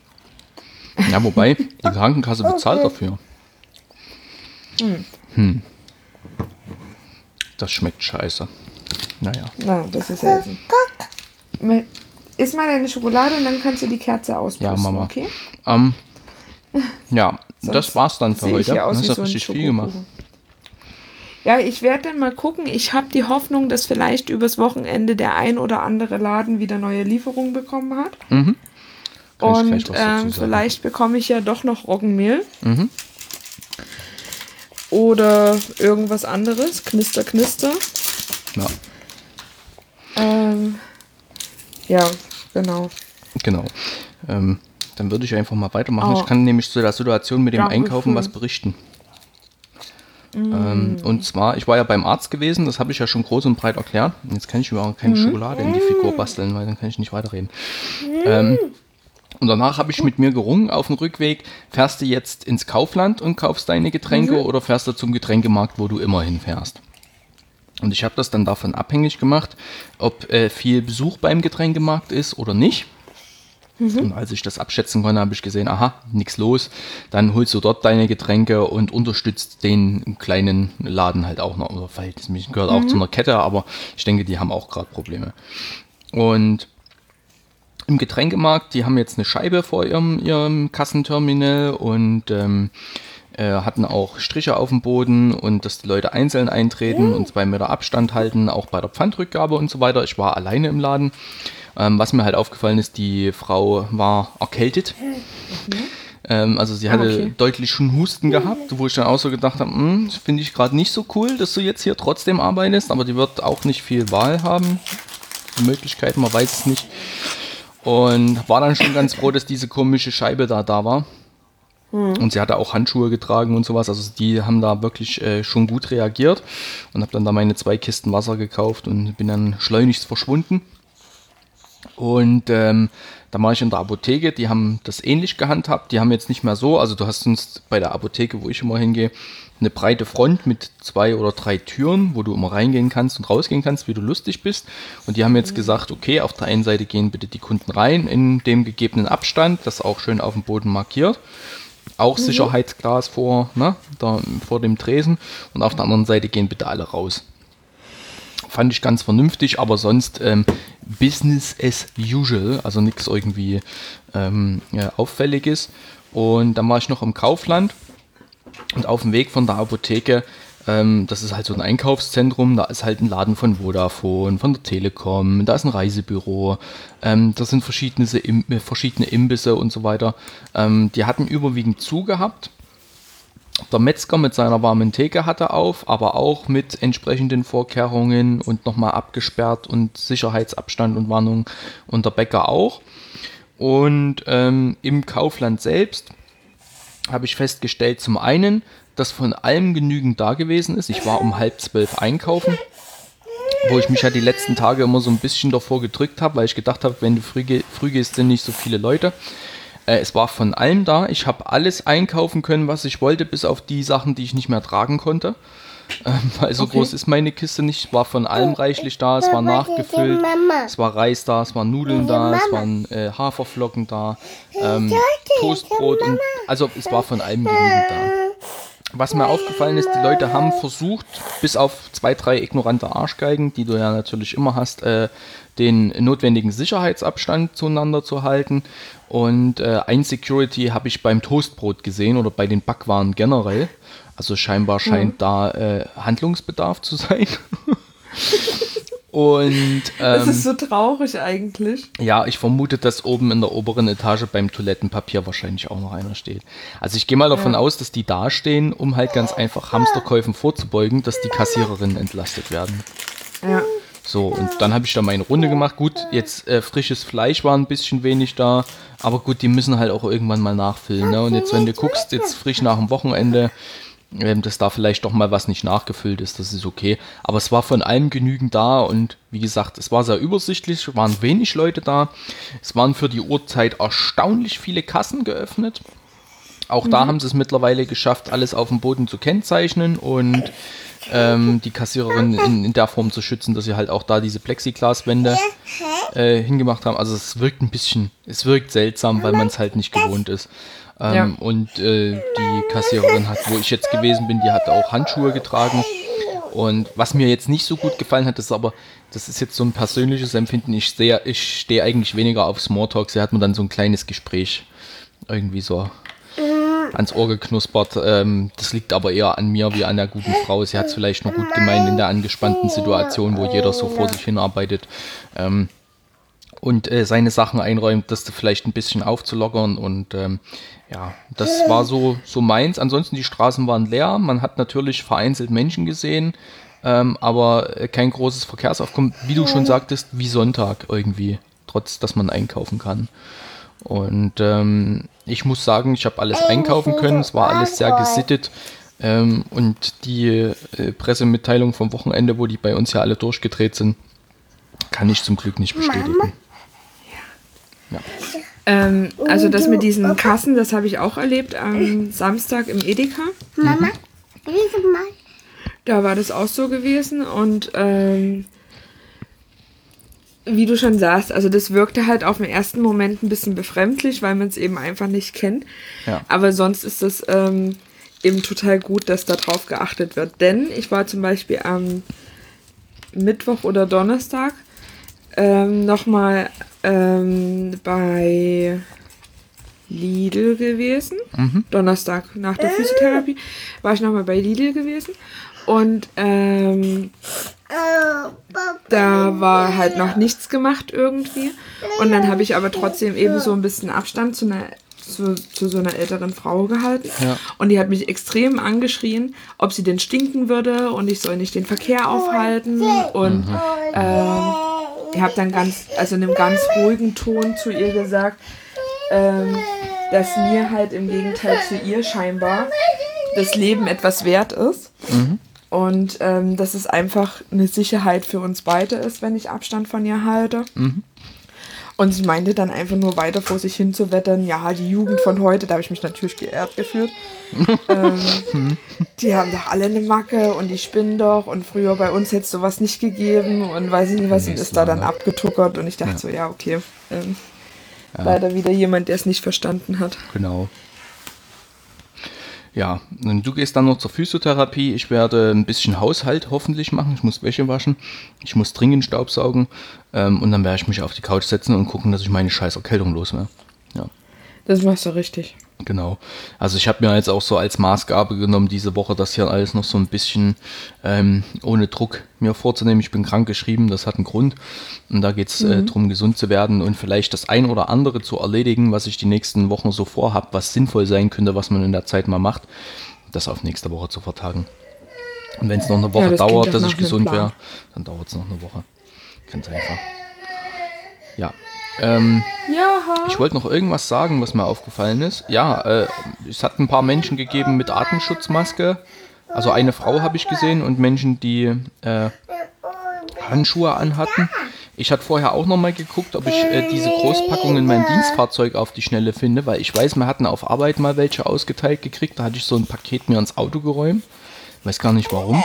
Ja, wobei, [laughs] die Krankenkasse bezahlt dafür. Hm. hm. Das schmeckt scheiße. Naja. Na, das ist ja. Iss mal deine Schokolade und dann kannst du die Kerze auspusten, Ja, Mama. Okay? Ähm, ja, das war's dann für heute. Das ist ja richtig viel gemacht. Ja, ich werde dann mal gucken. Ich habe die Hoffnung, dass vielleicht übers Wochenende der ein oder andere Laden wieder neue Lieferungen bekommen hat. Mhm. Und ähm, vielleicht bekomme ich ja doch noch Roggenmehl. Mhm. Oder irgendwas anderes. Knister, knister. Ja. Ähm, ja, genau. Genau. Ähm, dann würde ich einfach mal weitermachen. Oh. Ich kann nämlich zu der Situation mit dem Danke Einkaufen was berichten. Mm. Ähm, und zwar, ich war ja beim Arzt gewesen, das habe ich ja schon groß und breit erklärt. Jetzt kann ich mir auch keine mm. Schokolade in die Figur basteln, weil dann kann ich nicht weiterreden. Mm. Ähm, und danach habe ich mit mir gerungen auf dem Rückweg, fährst du jetzt ins Kaufland und kaufst deine Getränke mhm. oder fährst du zum Getränkemarkt, wo du immer hinfährst? Und ich habe das dann davon abhängig gemacht, ob äh, viel Besuch beim Getränkemarkt ist oder nicht. Mhm. Und als ich das abschätzen konnte, habe ich gesehen, aha, nichts los. Dann holst du dort deine Getränke und unterstützt den kleinen Laden halt auch noch. Oder verhältnismäßig gehört mhm. auch zu einer Kette, aber ich denke, die haben auch gerade Probleme. Und im Getränkemarkt, die haben jetzt eine Scheibe vor ihrem, ihrem Kassenterminal und ähm, äh, hatten auch Striche auf dem Boden und dass die Leute einzeln eintreten und zwei Meter Abstand halten, auch bei der Pfandrückgabe und so weiter. Ich war alleine im Laden. Ähm, was mir halt aufgefallen ist, die Frau war erkältet. Mhm. Ähm, also sie hatte okay. deutlich schon Husten gehabt, wo ich dann auch so gedacht habe, hm, finde ich gerade nicht so cool, dass du jetzt hier trotzdem arbeitest, aber die wird auch nicht viel Wahl haben. Möglichkeiten, man weiß es nicht. Und war dann schon ganz froh, dass diese komische Scheibe da da war. Mhm. Und sie hatte auch Handschuhe getragen und sowas. Also die haben da wirklich äh, schon gut reagiert. Und habe dann da meine zwei Kisten Wasser gekauft und bin dann schleunigst verschwunden. Und ähm, da war ich in der Apotheke, die haben das ähnlich gehandhabt. Die haben jetzt nicht mehr so, also du hast sonst bei der Apotheke, wo ich immer hingehe, eine breite Front mit zwei oder drei Türen, wo du immer reingehen kannst und rausgehen kannst, wie du lustig bist. Und die haben jetzt gesagt, okay, auf der einen Seite gehen bitte die Kunden rein in dem gegebenen Abstand, das auch schön auf dem Boden markiert. Auch mhm. Sicherheitsglas vor, ne, da, vor dem Tresen. Und auf der anderen Seite gehen bitte alle raus. Fand ich ganz vernünftig, aber sonst ähm, Business as usual, also nichts irgendwie ähm, ja, Auffälliges. Und dann war ich noch im Kaufland und auf dem Weg von der Apotheke, ähm, das ist halt so ein Einkaufszentrum, da ist halt ein Laden von Vodafone, von der Telekom, da ist ein Reisebüro, ähm, da sind verschiedene, äh, verschiedene Imbisse und so weiter. Ähm, die hatten überwiegend zugehabt. Der Metzger mit seiner warmen Theke hatte auf, aber auch mit entsprechenden Vorkehrungen und nochmal abgesperrt und Sicherheitsabstand und Warnung und der Bäcker auch. Und ähm, im Kaufland selbst habe ich festgestellt, zum einen, dass von allem genügend da gewesen ist. Ich war um halb zwölf einkaufen, wo ich mich ja die letzten Tage immer so ein bisschen davor gedrückt habe, weil ich gedacht habe, wenn du früh, früh gehst, sind nicht so viele Leute. Äh, es war von allem da. Ich habe alles einkaufen können, was ich wollte, bis auf die Sachen, die ich nicht mehr tragen konnte. Ähm, weil so okay. groß ist meine Kiste nicht. Es war von allem reichlich da, es war nachgefüllt, es war Reis da, es waren Nudeln da, es waren äh, Haferflocken da, ähm, Toastbrot und also es war von allem genügend da. Was mir aufgefallen ist, die Leute haben versucht, bis auf zwei, drei ignorante Arschgeigen, die du ja natürlich immer hast, äh, den notwendigen Sicherheitsabstand zueinander zu halten. Und äh, ein Security habe ich beim Toastbrot gesehen oder bei den Backwaren generell. Also scheinbar scheint mhm. da äh, Handlungsbedarf zu sein. [laughs] Und [laughs] ähm, das ist so traurig eigentlich. Ja, ich vermute, dass oben in der oberen Etage beim Toilettenpapier wahrscheinlich auch noch einer steht. Also ich gehe mal davon ja. aus, dass die da stehen, um halt ganz einfach Hamsterkäufen vorzubeugen, dass die Kassiererinnen entlastet werden. Ja. So, und dann habe ich da meine Runde gemacht. Gut, jetzt äh, frisches Fleisch war ein bisschen wenig da, aber gut, die müssen halt auch irgendwann mal nachfüllen. Ne? Und jetzt, wenn du guckst, jetzt frisch nach dem Wochenende, ähm, dass da vielleicht doch mal was nicht nachgefüllt ist, das ist okay. Aber es war von allem genügend da und wie gesagt, es war sehr übersichtlich, waren wenig Leute da. Es waren für die Uhrzeit erstaunlich viele Kassen geöffnet. Auch mhm. da haben sie es mittlerweile geschafft, alles auf dem Boden zu kennzeichnen und ähm, die Kassiererin in, in, der Form zu schützen, dass sie halt auch da diese Plexiglaswände äh, hingemacht haben. Also es wirkt ein bisschen, es wirkt seltsam, weil man es halt nicht gewohnt ist. Ähm, ja. Und äh, die Kassiererin hat, wo ich jetzt gewesen bin, die hat auch Handschuhe getragen. Und was mir jetzt nicht so gut gefallen hat, ist aber, das ist jetzt so ein persönliches Empfinden. Ich stehe ich steh eigentlich weniger auf Smalltalk. Sie hat mir dann so ein kleines Gespräch irgendwie so ans Ohr geknuspert. Ähm, das liegt aber eher an mir wie an der guten Frau. Sie hat es vielleicht nur gut gemeint in der angespannten Situation, wo jeder so vor sich hin arbeitet. Ähm, und äh, seine Sachen einräumt, das vielleicht ein bisschen aufzulockern. Und ähm, ja, das war so, so meins. Ansonsten die Straßen waren leer. Man hat natürlich vereinzelt Menschen gesehen, ähm, aber äh, kein großes Verkehrsaufkommen. Wie du schon sagtest, wie Sonntag irgendwie, trotz dass man einkaufen kann. Und ähm, ich muss sagen, ich habe alles einkaufen können. Es war alles sehr gesittet. Ähm, und die äh, Pressemitteilung vom Wochenende, wo die bei uns ja alle durchgedreht sind, kann ich zum Glück nicht bestätigen. Ja. Ähm, also das mit diesen Kassen, das habe ich auch erlebt am Samstag im Edeka. Mama, mhm. mal. Da war das auch so gewesen und ähm, wie du schon sagst, also das wirkte halt auf den ersten Moment ein bisschen befremdlich, weil man es eben einfach nicht kennt. Ja. Aber sonst ist es ähm, eben total gut, dass darauf geachtet wird. Denn ich war zum Beispiel am Mittwoch oder Donnerstag ähm, nochmal ähm, bei Lidl gewesen. Mhm. Donnerstag nach der Physiotherapie war ich nochmal bei Lidl gewesen. Und ähm, da war halt noch nichts gemacht irgendwie. Und dann habe ich aber trotzdem eben so ein bisschen Abstand zu einer zu, zu so einer älteren Frau gehalten. Ja. Und die hat mich extrem angeschrien, ob sie denn stinken würde und ich soll nicht den Verkehr aufhalten. Und mhm. äh, ich habe dann ganz, also in einem ganz ruhigen Ton zu ihr gesagt, ähm, dass mir halt im Gegenteil zu ihr scheinbar das Leben etwas wert ist. Mhm. Und ähm, dass es einfach eine Sicherheit für uns beide ist, wenn ich Abstand von ihr halte. Mhm. Und sie meinte dann einfach nur weiter vor sich hin zu wettern, ja, die Jugend von heute, da habe ich mich natürlich geehrt gefühlt. [laughs] ähm, die haben doch alle eine Macke und die spinnen doch und früher bei uns hätte es sowas nicht gegeben und weiß ich nicht was und ist da dann abgetuckert und ich dachte ja. so, ja, okay. Ähm, ja. Leider wieder jemand, der es nicht verstanden hat. Genau. Ja, du gehst dann noch zur Physiotherapie. Ich werde ein bisschen Haushalt hoffentlich machen. Ich muss Wäsche waschen. Ich muss dringend Staubsaugen. Ähm, und dann werde ich mich auf die Couch setzen und gucken, dass ich meine scheiß Erkältung los werde. Ja. Das machst du richtig. Genau. Also ich habe mir jetzt auch so als Maßgabe genommen, diese Woche das hier alles noch so ein bisschen ähm, ohne Druck mir vorzunehmen. Ich bin krank geschrieben, das hat einen Grund. Und da geht es äh, mhm. darum, gesund zu werden und vielleicht das ein oder andere zu erledigen, was ich die nächsten Wochen so vorhabe, was sinnvoll sein könnte, was man in der Zeit mal macht, das auf nächste Woche zu vertagen. Und wenn es noch eine Woche ja, das dauert, dass ich gesund wäre, dann dauert es noch eine Woche. Ganz einfach. Ja, ähm, ja. Ich wollte noch irgendwas sagen, was mir aufgefallen ist. Ja, äh, es hat ein paar Menschen gegeben mit Atemschutzmaske. Also eine Frau habe ich gesehen und Menschen, die äh, Handschuhe anhatten. Ich hatte vorher auch noch mal geguckt, ob ich äh, diese Großpackung in mein Dienstfahrzeug auf die Schnelle finde, weil ich weiß, wir hatten auf Arbeit mal welche ausgeteilt gekriegt. Da hatte ich so ein Paket mir ins Auto geräumt. Weiß gar nicht warum.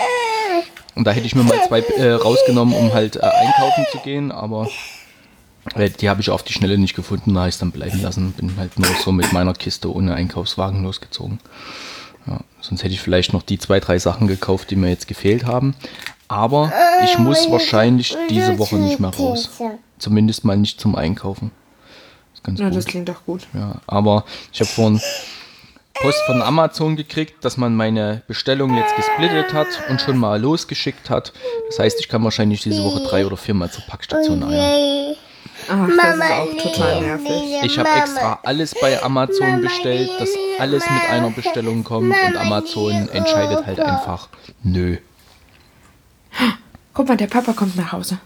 Und da hätte ich mir mal zwei äh, rausgenommen, um halt äh, einkaufen zu gehen, aber die habe ich auf die Schnelle nicht gefunden, da habe ich es dann bleiben lassen. Bin halt nur so mit meiner Kiste ohne Einkaufswagen losgezogen. Ja, sonst hätte ich vielleicht noch die zwei, drei Sachen gekauft, die mir jetzt gefehlt haben. Aber ich muss wahrscheinlich diese Woche nicht mehr raus. Zumindest mal nicht zum Einkaufen. Das ganz ja, gut. das klingt doch gut. Ja, aber ich habe vorhin Post von Amazon gekriegt, dass man meine Bestellung jetzt gesplittet hat und schon mal losgeschickt hat. Das heißt, ich kann wahrscheinlich diese Woche drei oder viermal zur Packstation eiern. Ach, das ist auch total nervig. Ich habe extra alles bei Amazon bestellt, dass alles mit einer Bestellung kommt und Amazon entscheidet halt einfach, nö. Guck mal, der Papa kommt nach Hause.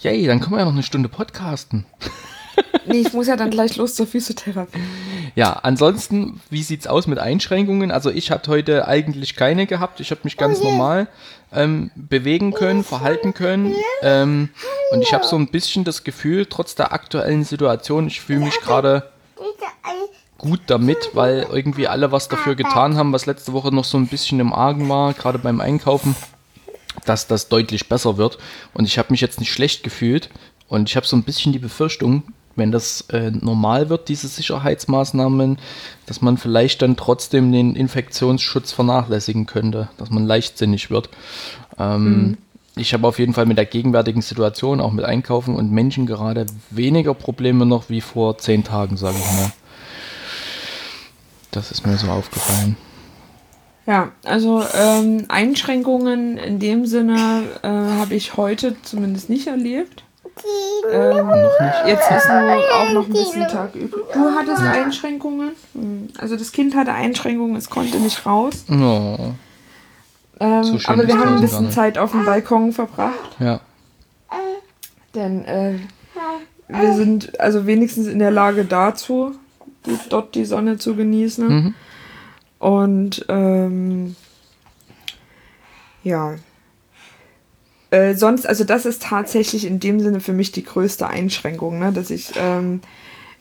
Yay, dann können wir ja noch eine Stunde podcasten. Nee, ich muss ja dann gleich los zur Physiotherapie. Ja, ansonsten, wie sieht's aus mit Einschränkungen? Also ich hatte heute eigentlich keine gehabt. Ich habe mich ganz normal ähm, bewegen können, verhalten können. Ähm, und ich habe so ein bisschen das Gefühl, trotz der aktuellen Situation, ich fühle mich gerade gut damit, weil irgendwie alle was dafür getan haben, was letzte Woche noch so ein bisschen im Argen war, gerade beim Einkaufen, dass das deutlich besser wird. Und ich habe mich jetzt nicht schlecht gefühlt. Und ich habe so ein bisschen die Befürchtung, wenn das äh, normal wird, diese Sicherheitsmaßnahmen, dass man vielleicht dann trotzdem den Infektionsschutz vernachlässigen könnte, dass man leichtsinnig wird. Ähm, mhm. Ich habe auf jeden Fall mit der gegenwärtigen Situation, auch mit Einkaufen und Menschen gerade weniger Probleme noch wie vor zehn Tagen, sage ich mal. Das ist mir so aufgefallen. Ja, also ähm, Einschränkungen in dem Sinne äh, habe ich heute zumindest nicht erlebt. Ähm, jetzt ist nur auch noch ein bisschen Tag übrig. Du hattest ja. Einschränkungen. Hm, also das Kind hatte Einschränkungen, es konnte nicht raus. Oh. Ähm, so aber wir haben ein bisschen Zeit auf dem Balkon verbracht. Ja. Denn äh, wir sind also wenigstens in der Lage dazu, die, dort die Sonne zu genießen. Mhm. Und ähm, ja. Äh, sonst, also das ist tatsächlich in dem Sinne für mich die größte Einschränkung, ne? dass ich ähm,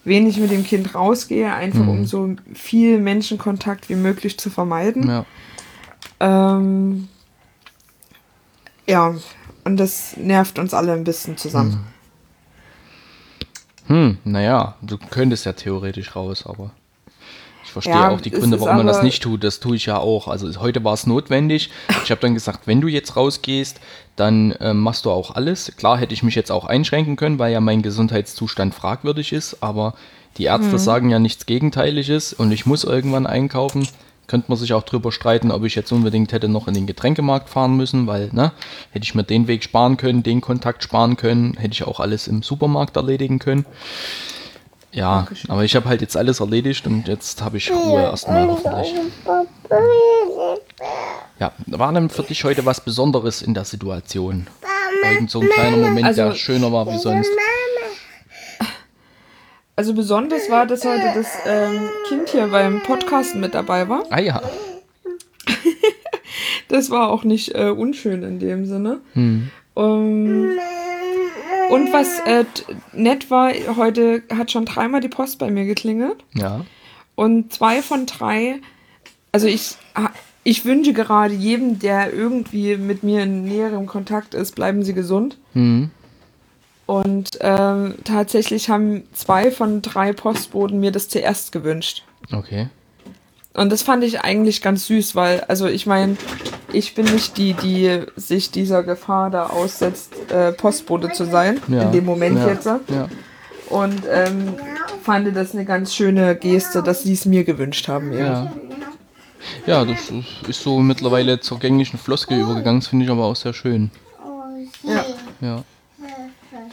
wenig mit dem Kind rausgehe, einfach mhm. um so viel Menschenkontakt wie möglich zu vermeiden. Ja. Ähm, ja, und das nervt uns alle ein bisschen zusammen. Hm, hm naja, du könntest ja theoretisch raus, aber verstehe ja, auch die Gründe, warum man das nicht tut. Das tue ich ja auch. Also heute war es notwendig. Ich habe dann gesagt, wenn du jetzt rausgehst, dann äh, machst du auch alles. Klar hätte ich mich jetzt auch einschränken können, weil ja mein Gesundheitszustand fragwürdig ist, aber die Ärzte mhm. sagen ja nichts Gegenteiliges und ich muss irgendwann einkaufen. Könnte man sich auch drüber streiten, ob ich jetzt unbedingt hätte noch in den Getränkemarkt fahren müssen, weil, ne, hätte ich mir den Weg sparen können, den Kontakt sparen können, hätte ich auch alles im Supermarkt erledigen können. Ja, Dankeschön. aber ich habe halt jetzt alles erledigt und jetzt habe ich Ruhe erstmal hoffentlich. Ja, war denn für dich heute was Besonderes in der Situation? Irgend so ein kleiner Moment, also, der schöner war wie sonst? Also besonders war, dass heute das ähm, Kind hier beim Podcasten mit dabei war. Ah ja. [laughs] das war auch nicht äh, unschön in dem Sinne. Hm. Um, und was äh, nett war, heute hat schon dreimal die Post bei mir geklingelt. Ja. Und zwei von drei, also ich, ich wünsche gerade jedem, der irgendwie mit mir in näherem Kontakt ist, bleiben Sie gesund. Mhm. Und ähm, tatsächlich haben zwei von drei Postboten mir das zuerst gewünscht. Okay. Und das fand ich eigentlich ganz süß, weil, also ich meine, ich bin nicht die, die sich dieser Gefahr da aussetzt, äh, Postbote zu sein, ja. in dem Moment ja. jetzt. Ja. Und ähm, fand das eine ganz schöne Geste, dass sie es mir gewünscht haben. Ja. ja, das ist so mittlerweile zur gänglichen Floske übergegangen, das finde ich aber auch sehr schön. Ja. Ja.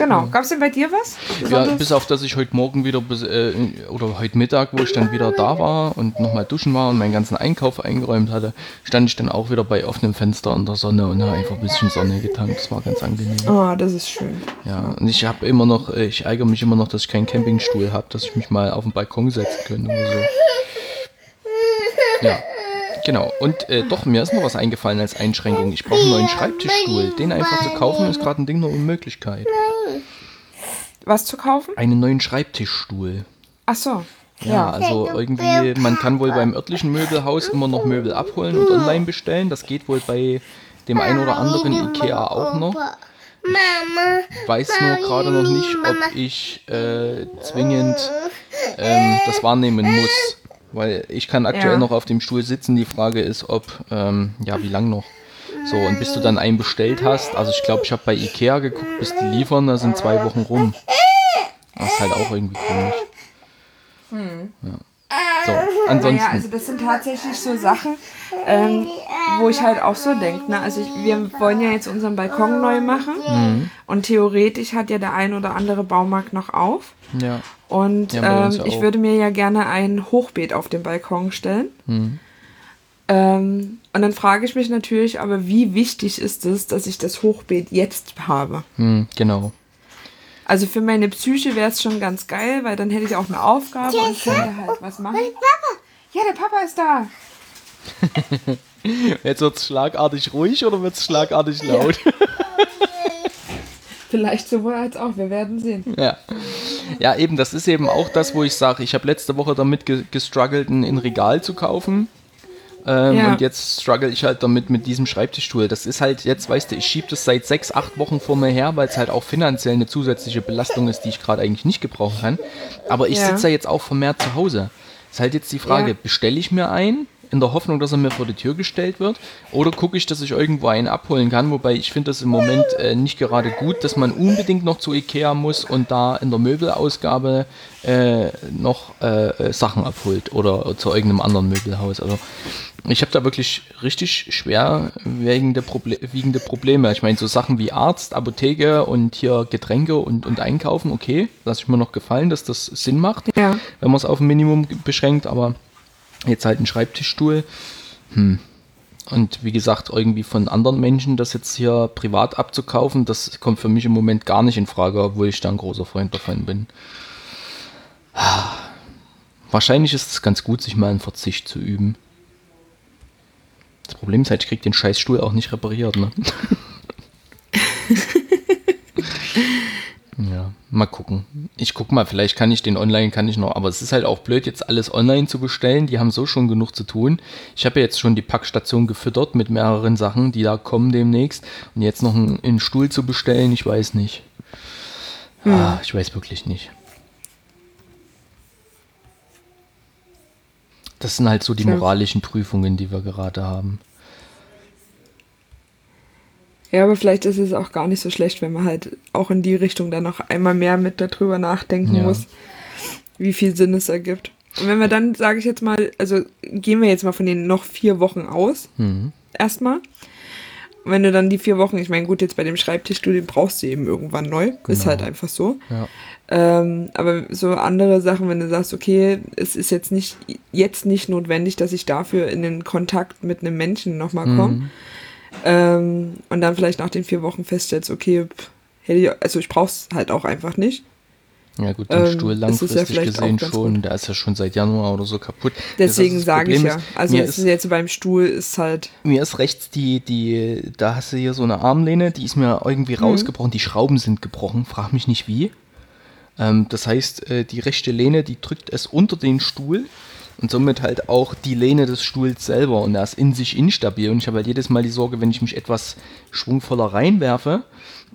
Genau. Gab es denn bei dir was? Ja, bis auf, dass ich heute Morgen wieder, bis, äh, oder heute Mittag, wo ich dann wieder da war und nochmal duschen war und meinen ganzen Einkauf eingeräumt hatte, stand ich dann auch wieder bei offenem Fenster in der Sonne und habe einfach ein bisschen Sonne getankt. Das war ganz angenehm. Oh, das ist schön. Ja, und ich habe immer noch, äh, ich ärgere mich immer noch, dass ich keinen Campingstuhl habe, dass ich mich mal auf den Balkon setzen könnte oder so. Ja. Genau, und äh, doch, mir ist noch was eingefallen als Einschränkung. Ich brauche einen neuen Schreibtischstuhl. Den einfach zu kaufen, ist gerade ein Ding der Unmöglichkeit. Was zu kaufen? Einen neuen Schreibtischstuhl. Ach so. Ja, also irgendwie, man kann wohl beim örtlichen Möbelhaus immer noch Möbel abholen und online bestellen. Das geht wohl bei dem einen oder anderen Ikea auch noch. Ich weiß nur gerade noch nicht, ob ich äh, zwingend ähm, das wahrnehmen muss. Weil ich kann aktuell ja. noch auf dem Stuhl sitzen. Die Frage ist, ob, ähm, ja, wie lang noch? So, und bis du dann einen bestellt hast, also ich glaube, ich habe bei Ikea geguckt, bis die liefern, da sind zwei Wochen rum. Das ist halt auch irgendwie komisch. Hm. Ja. So, ansonsten. Naja, also das sind tatsächlich so Sachen, ähm, wo ich halt auch so denke. Ne? Also ich, wir wollen ja jetzt unseren Balkon neu machen mhm. und theoretisch hat ja der ein oder andere Baumarkt noch auf. Ja. Und ja, ähm, ich würde mir ja gerne ein Hochbeet auf den Balkon stellen. Mhm. Ähm, und dann frage ich mich natürlich, aber wie wichtig ist es, dass ich das Hochbeet jetzt habe? Mhm, genau. Also für meine Psyche wäre es schon ganz geil, weil dann hätte ich auch eine Aufgabe und könnte halt was machen. Ja, der Papa ist da. [laughs] Jetzt wird es schlagartig ruhig oder wird es schlagartig laut? Ja. [laughs] Vielleicht sowohl als auch, wir werden sehen. Ja. Ja, eben, das ist eben auch das, wo ich sage, ich habe letzte Woche damit gestruggelt, ein Regal zu kaufen. Ähm, ja. Und jetzt struggle ich halt damit mit diesem Schreibtischstuhl. Das ist halt jetzt, weißt du, ich schiebe das seit sechs, acht Wochen vor mir her, weil es halt auch finanziell eine zusätzliche Belastung ist, die ich gerade eigentlich nicht gebrauchen kann. Aber ich ja. sitze ja jetzt auch vermehrt zu Hause. Ist halt jetzt die Frage, ja. bestelle ich mir ein? In der Hoffnung, dass er mir vor die Tür gestellt wird? Oder gucke ich, dass ich irgendwo einen abholen kann? Wobei ich finde das im Moment äh, nicht gerade gut, dass man unbedingt noch zu Ikea muss und da in der Möbelausgabe äh, noch äh, äh Sachen abholt oder zu irgendeinem anderen Möbelhaus. Also ich habe da wirklich richtig schwerwiegende Proble wiegende Probleme. Ich meine, so Sachen wie Arzt, Apotheke und hier Getränke und, und Einkaufen, okay, lasse ich mir noch gefallen, dass das Sinn macht, ja. wenn man es auf ein Minimum beschränkt, aber Jetzt halt ein Schreibtischstuhl. Hm. Und wie gesagt, irgendwie von anderen Menschen das jetzt hier privat abzukaufen, das kommt für mich im Moment gar nicht in Frage, obwohl ich da ein großer Freund davon bin. Wahrscheinlich ist es ganz gut, sich mal einen Verzicht zu üben. Das Problem ist halt, ich krieg den Scheißstuhl auch nicht repariert, ne? [laughs] ja, mal gucken. Ich guck mal, vielleicht kann ich den online, kann ich noch, aber es ist halt auch blöd, jetzt alles online zu bestellen. Die haben so schon genug zu tun. Ich habe ja jetzt schon die Packstation gefüttert mit mehreren Sachen, die da kommen demnächst. Und jetzt noch einen, einen Stuhl zu bestellen, ich weiß nicht. Hm. Ah, ich weiß wirklich nicht. Das sind halt so die moralischen Prüfungen, die wir gerade haben. Ja, aber vielleicht ist es auch gar nicht so schlecht, wenn man halt auch in die Richtung dann noch einmal mehr mit darüber nachdenken ja. muss, wie viel Sinn es ergibt. Und wenn wir dann, sage ich jetzt mal, also gehen wir jetzt mal von den noch vier Wochen aus, mhm. erstmal. wenn du dann die vier Wochen, ich meine, gut, jetzt bei dem Schreibtischstudium brauchst du eben irgendwann neu. Genau. Ist halt einfach so. Ja. Ähm, aber so andere Sachen, wenn du sagst, okay, es ist jetzt nicht, jetzt nicht notwendig, dass ich dafür in den Kontakt mit einem Menschen nochmal komme. Mhm. Ähm, und dann vielleicht nach den vier Wochen feststellst, okay, hätte ich, also ich brauch's halt auch einfach nicht. Ja gut, den ähm, Stuhl langfristig ja gesehen schon, gut. der ist ja schon seit Januar oder so kaputt. Deswegen sage ich ja. Also ist, jetzt beim Stuhl ist halt. Mir ist rechts die, die, da hast du hier so eine Armlehne, die ist mir irgendwie mhm. rausgebrochen, die Schrauben sind gebrochen, frag mich nicht wie. Ähm, das heißt, äh, die rechte Lehne, die drückt es unter den Stuhl und somit halt auch die Lehne des Stuhls selber und er ist in sich instabil und ich habe halt jedes Mal die Sorge, wenn ich mich etwas schwungvoller reinwerfe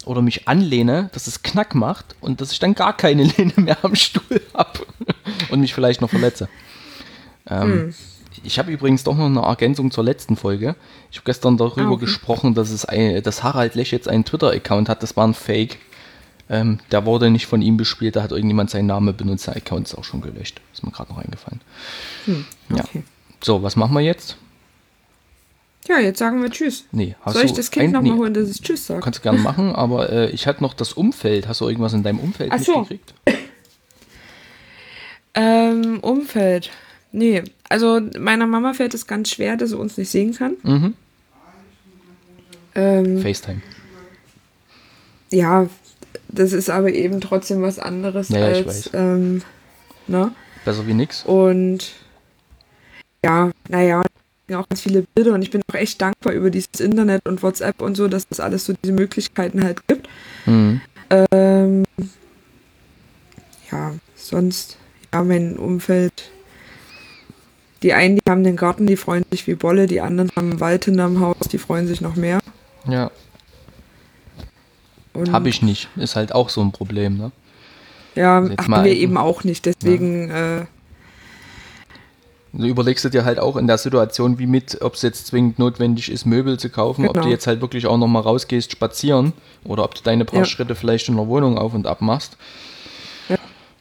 oder mich anlehne, dass es Knack macht und dass ich dann gar keine [laughs] Lehne mehr am Stuhl habe [laughs] und mich vielleicht noch verletze. Ähm, hm. Ich habe übrigens doch noch eine Ergänzung zur letzten Folge. Ich habe gestern darüber ah, okay. gesprochen, dass es ein, dass Harald Lech jetzt einen Twitter-Account hat. Das war ein Fake. Ähm, der wurde nicht von ihm bespielt, da hat irgendjemand seinen Namen benutzt, der Account ist auch schon gelöscht. Ist mir gerade noch eingefallen. Hm, okay. Ja. So, was machen wir jetzt? Ja, jetzt sagen wir Tschüss. Nee, hast Soll ich das Kind nochmal nee, holen, dass es Tschüss sagt? Kannst du gerne machen, aber äh, ich hatte noch das Umfeld. Hast du irgendwas in deinem Umfeld Ach so. mitgekriegt? [coughs] ähm, Umfeld. Nee, also meiner Mama fällt es ganz schwer, dass sie uns nicht sehen kann. Mhm. Ähm, FaceTime. Ja, das ist aber eben trotzdem was anderes naja, als. Ähm, ne? Besser wie nix. Und ja, naja, auch ganz viele Bilder und ich bin auch echt dankbar über dieses Internet und WhatsApp und so, dass das alles so diese Möglichkeiten halt gibt. Mhm. Ähm, ja, sonst, ja, mein Umfeld. Die einen, die haben den Garten, die freuen sich wie Bolle, die anderen haben einen Wald hinterm Haus, die freuen sich noch mehr. Ja. Habe ich nicht. Ist halt auch so ein Problem, ne? Ja, also haben wir eben auch nicht. Deswegen. Ja. Äh, Du überlegst du dir halt auch in der Situation wie mit, ob es jetzt zwingend notwendig ist, Möbel zu kaufen, genau. ob du jetzt halt wirklich auch nochmal rausgehst, spazieren oder ob du deine paar ja. Schritte vielleicht in der Wohnung auf und ab machst.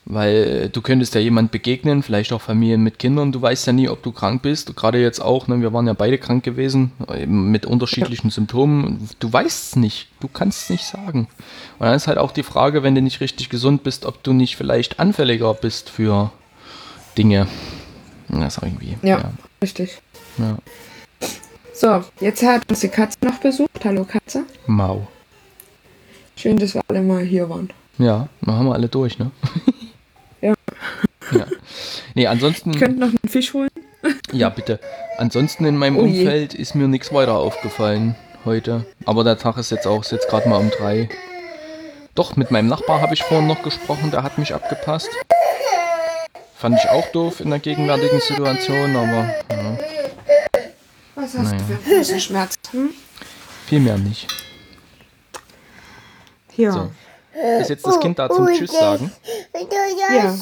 Weil äh, du könntest ja jemand begegnen, vielleicht auch Familien mit Kindern, du weißt ja nie, ob du krank bist. Gerade jetzt auch, ne, wir waren ja beide krank gewesen, mit unterschiedlichen. Symptomen. Du weißt es nicht, du kannst es nicht sagen. Und dann ist halt auch die Frage, wenn du nicht richtig gesund bist, ob du nicht vielleicht anfälliger bist für Dinge. Das ist irgendwie. Ja, ja. richtig. Ja. So, jetzt hat uns die Katze noch besucht. Hallo Katze. Mau. Schön, dass wir alle mal hier waren. Ja, dann haben wir alle durch, ne? [laughs] Ja. Nee, ansonsten. Ich könnte noch einen Fisch holen. ja, bitte. Ansonsten in meinem oh Umfeld ist mir nichts weiter aufgefallen heute. Aber der Tag ist jetzt auch, ist jetzt gerade mal um drei. Doch, mit meinem Nachbar habe ich vorhin noch gesprochen, der hat mich abgepasst. Fand ich auch doof in der gegenwärtigen Situation, aber. Ja. Was hast naja. du für Fußschmerzen? Hm? Viel mehr nicht. Ja. So. Ist jetzt das Kind da zum Tschüss sagen? Ja.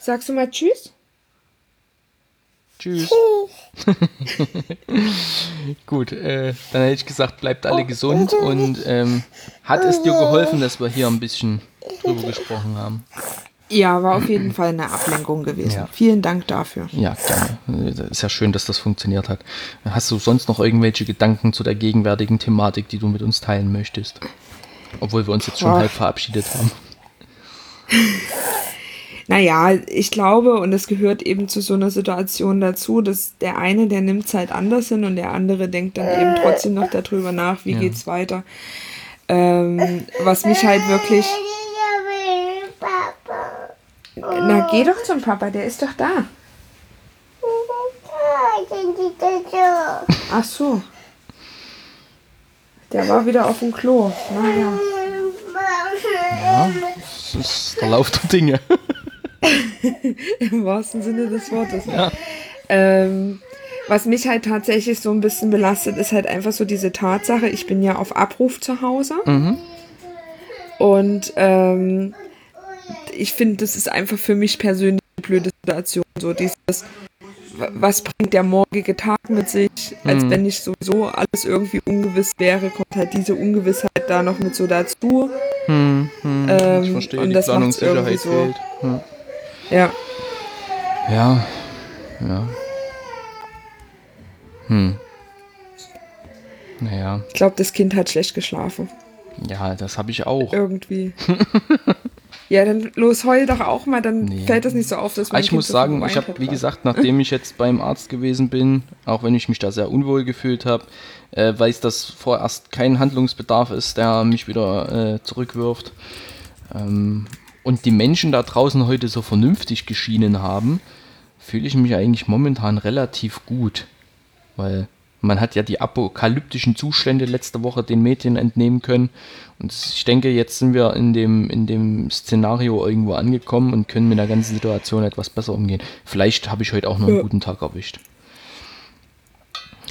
Sagst du mal Tschüss? Tschüss. [laughs] Gut, äh, dann hätte ich gesagt, bleibt alle gesund und ähm, hat es dir geholfen, dass wir hier ein bisschen drüber [laughs] gesprochen haben? Ja, war auf jeden Fall eine Ablenkung gewesen. Ja. Vielen Dank dafür. Ja, gerne. Ist ja schön, dass das funktioniert hat. Hast du sonst noch irgendwelche Gedanken zu der gegenwärtigen Thematik, die du mit uns teilen möchtest? Obwohl wir uns jetzt schon halb verabschiedet haben. [laughs] Naja, ich glaube, und es gehört eben zu so einer Situation dazu, dass der eine, der nimmt es halt anders hin und der andere denkt dann eben trotzdem noch darüber nach, wie ja. geht's weiter. Ähm, was mich halt wirklich. Na, geh doch zum Papa, der ist doch da. Ach so. Der war wieder auf dem Klo. Naja. Ja, das ist der Lauf der Dinge. Im wahrsten Sinne des Wortes. Ja. Ähm, was mich halt tatsächlich so ein bisschen belastet, ist halt einfach so diese Tatsache, ich bin ja auf Abruf zu Hause. Mhm. Und ähm, ich finde, das ist einfach für mich persönlich eine blöde Situation. So dieses, was bringt der morgige Tag mit sich, als mhm. wenn nicht sowieso alles irgendwie ungewiss wäre, kommt halt diese Ungewissheit da noch mit so dazu. Mhm. Mhm. Ähm, ich verstehe, und die das Planungssicherheit so, fehlt. Hm. Ja. Ja. Ja. Hm. Naja. Ich glaube, das Kind hat schlecht geschlafen. Ja, das habe ich auch. Irgendwie. [laughs] ja, dann los, heul doch auch mal, dann nee. fällt das nicht so auf, dass man. Ich kind muss so sagen, ich habe, wie gesagt, nachdem ich jetzt beim Arzt gewesen bin, auch wenn ich mich da sehr unwohl gefühlt habe, äh, weiß, dass vorerst kein Handlungsbedarf ist, der mich wieder äh, zurückwirft. Ähm, und die Menschen da draußen heute so vernünftig geschienen haben, fühle ich mich eigentlich momentan relativ gut. Weil man hat ja die apokalyptischen Zustände letzte Woche den Medien entnehmen können. Und ich denke, jetzt sind wir in dem, in dem Szenario irgendwo angekommen und können mit der ganzen Situation etwas besser umgehen. Vielleicht habe ich heute auch noch einen ja. guten Tag erwischt.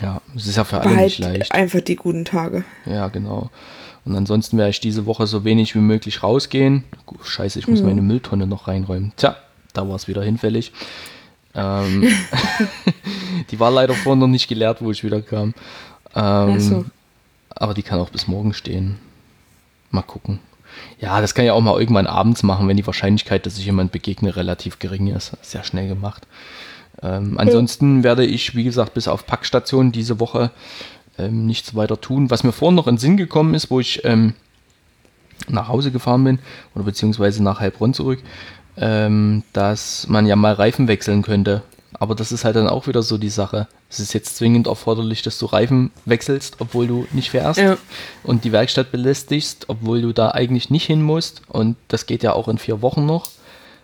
Ja, es ist ja für alle nicht leicht. Einfach die guten Tage. Ja, genau. Und ansonsten werde ich diese Woche so wenig wie möglich rausgehen. Scheiße, ich muss mhm. meine Mülltonne noch reinräumen. Tja, da war es wieder hinfällig. Ähm, [laughs] [laughs] die war leider vorhin noch nicht geleert, wo ich wieder kam. Ähm, so. Aber die kann auch bis morgen stehen. Mal gucken. Ja, das kann ich auch mal irgendwann abends machen, wenn die Wahrscheinlichkeit, dass ich jemand begegne, relativ gering ist. Sehr schnell gemacht. Ähm, ansonsten ja. werde ich, wie gesagt, bis auf Packstation diese Woche ähm, nichts weiter tun. Was mir vorhin noch in den Sinn gekommen ist, wo ich ähm, nach Hause gefahren bin, oder beziehungsweise nach Heilbronn zurück, ähm, dass man ja mal Reifen wechseln könnte. Aber das ist halt dann auch wieder so die Sache. Es ist jetzt zwingend erforderlich, dass du Reifen wechselst, obwohl du nicht fährst ja. und die Werkstatt belästigst, obwohl du da eigentlich nicht hin musst. Und das geht ja auch in vier Wochen noch,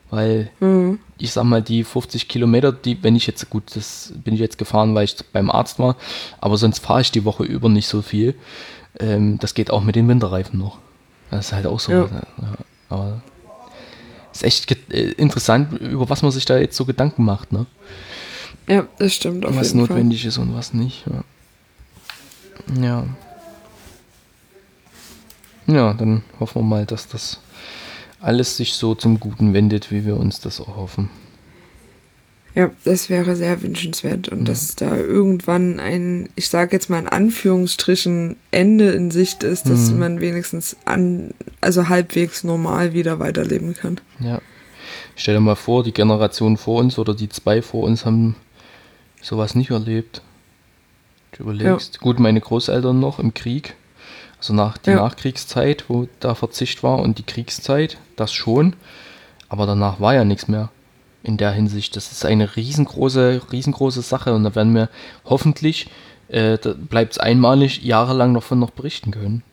weil mhm. ich sag mal, die 50 Kilometer, die, wenn ich jetzt, gut, das bin ich jetzt gefahren, weil ich beim Arzt war, aber sonst fahre ich die Woche über nicht so viel. Ähm, das geht auch mit den Winterreifen noch. Das ist halt auch so. Ja. Ja, aber ist echt äh, interessant, über was man sich da jetzt so Gedanken macht, ne? Ja, das stimmt. Auf was notwendig Fall. ist und was nicht. Ja. ja. Ja, dann hoffen wir mal, dass das alles sich so zum Guten wendet, wie wir uns das erhoffen. Ja, das wäre sehr wünschenswert und ja. dass da irgendwann ein, ich sage jetzt mal in Anführungsstrichen, Ende in Sicht ist, dass mhm. man wenigstens an, also halbwegs normal wieder weiterleben kann. Ja. Stell dir mal vor, die Generation vor uns oder die zwei vor uns haben sowas nicht erlebt. Du überlegst, ja. gut, meine Großeltern noch im Krieg, also nach die ja. Nachkriegszeit, wo da Verzicht war und die Kriegszeit, das schon, aber danach war ja nichts mehr in der Hinsicht. Das ist eine riesengroße, riesengroße Sache und da werden wir hoffentlich, äh, da bleibt es einmalig, jahrelang davon noch berichten können.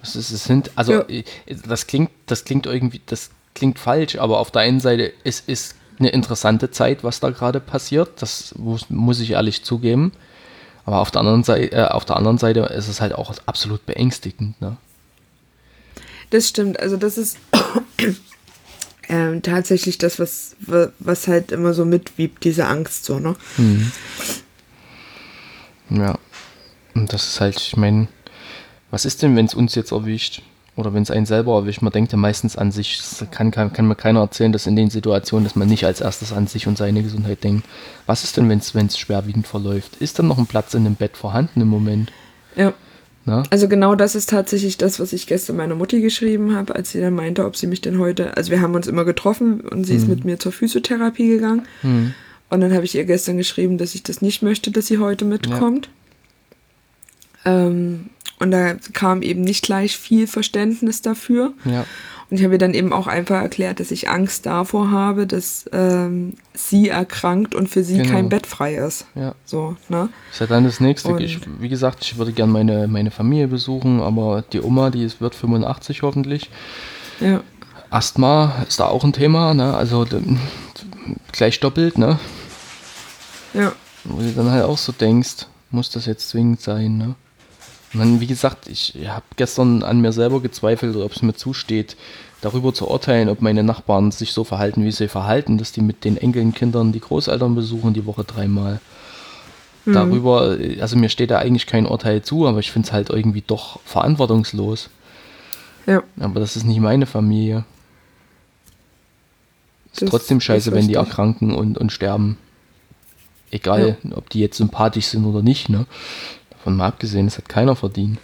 Das ist, es sind, also ja. Äh, das klingt, das klingt irgendwie, das klingt falsch, aber auf der einen Seite es ist eine interessante Zeit, was da gerade passiert. Das muss, muss ich ehrlich zugeben. Aber auf der anderen Seite, äh, auf der anderen Seite ist es halt auch absolut beängstigend. Ne? Das stimmt. Also das ist ähm, tatsächlich das, was, was halt immer so mitwiebt, diese Angst so, ne? Mhm. Ja. Und das ist halt, ich meine, was ist denn, wenn es uns jetzt erwischt? Oder wenn es einen selber erwischt? Man denkt ja meistens an sich. Es kann, kann, kann mir keiner erzählen, dass in den Situationen, dass man nicht als erstes an sich und seine Gesundheit denkt. Was ist denn, wenn es schwerwiegend verläuft? Ist dann noch ein Platz in dem Bett vorhanden im Moment? Ja. Na? Also genau das ist tatsächlich das, was ich gestern meiner Mutti geschrieben habe, als sie dann meinte, ob sie mich denn heute, also wir haben uns immer getroffen und sie mhm. ist mit mir zur Physiotherapie gegangen. Mhm. Und dann habe ich ihr gestern geschrieben, dass ich das nicht möchte, dass sie heute mitkommt. Ja. Ähm, und da kam eben nicht gleich viel Verständnis dafür. Ja. Und ich habe ihr dann eben auch einfach erklärt, dass ich Angst davor habe, dass ähm, sie erkrankt und für sie genau. kein Bett frei ist. Ja. So, ne? Ist ja dann das nächste. Ich, wie gesagt, ich würde gerne meine, meine Familie besuchen, aber die Oma, die ist, wird 85 hoffentlich. Ja. Asthma ist da auch ein Thema, ne? Also gleich doppelt, ne? Ja. Wo du dann halt auch so denkst, muss das jetzt zwingend sein, ne? Und dann, wie gesagt, ich habe gestern an mir selber gezweifelt, ob es mir zusteht, darüber zu urteilen, ob meine Nachbarn sich so verhalten, wie sie verhalten, dass die mit den Enkelkindern die Großeltern besuchen, die Woche dreimal. Mhm. Darüber, also mir steht da eigentlich kein Urteil zu, aber ich finde es halt irgendwie doch verantwortungslos. Ja. Aber das ist nicht meine Familie. Ist das trotzdem scheiße, ist wenn die erkranken und, und sterben. Egal, ja. ob die jetzt sympathisch sind oder nicht, ne? Davon mal abgesehen, das hat keiner verdient.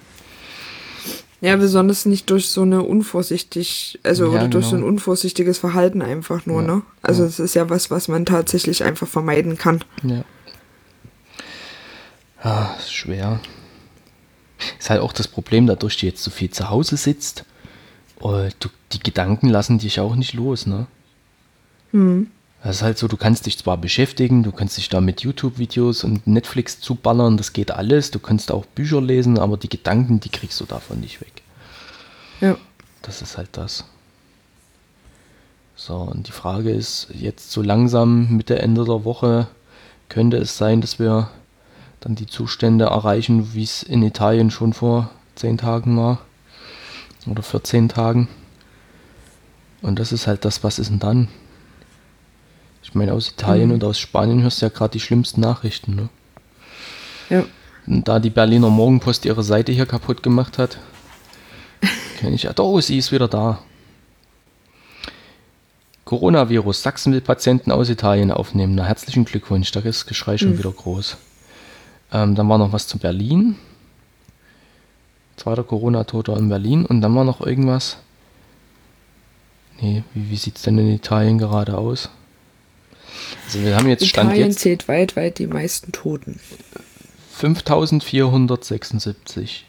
Ja, besonders nicht durch so eine unvorsichtig, also ja, oder durch so ein genau. unvorsichtiges Verhalten einfach nur, ja, ne? Also es ist ja was, was man tatsächlich einfach vermeiden kann. Ja. Ja, ist schwer. Ist halt auch das Problem, dadurch, dass du jetzt so viel zu Hause sitzt, oh, du, die Gedanken lassen dich auch nicht los, ne? Hm. Das ist halt so, du kannst dich zwar beschäftigen, du kannst dich da mit YouTube-Videos und Netflix zuballern, das geht alles, du kannst auch Bücher lesen, aber die Gedanken, die kriegst du davon nicht weg. Ja. Das ist halt das. So, und die Frage ist jetzt so langsam Mitte Ende der Woche könnte es sein, dass wir dann die Zustände erreichen, wie es in Italien schon vor zehn Tagen war. Oder 14 Tagen. Und das ist halt das, was ist denn dann? Ich meine, aus Italien mhm. und aus Spanien hörst du ja gerade die schlimmsten Nachrichten. Ne? Ja. Und da die Berliner Morgenpost ihre Seite hier kaputt gemacht hat, kenne ich ja. Oh, sie ist wieder da. Coronavirus. Sachsen will Patienten aus Italien aufnehmen. Na, herzlichen Glückwunsch. Da ist das Geschrei schon mhm. wieder groß. Ähm, dann war noch was zu Berlin. Zweiter Corona-Toter in Berlin. Und dann war noch irgendwas. Nee, wie, wie sieht es denn in Italien gerade aus? Also wir haben jetzt Stand Italien jetzt zählt weit, weit die meisten Toten. 5476.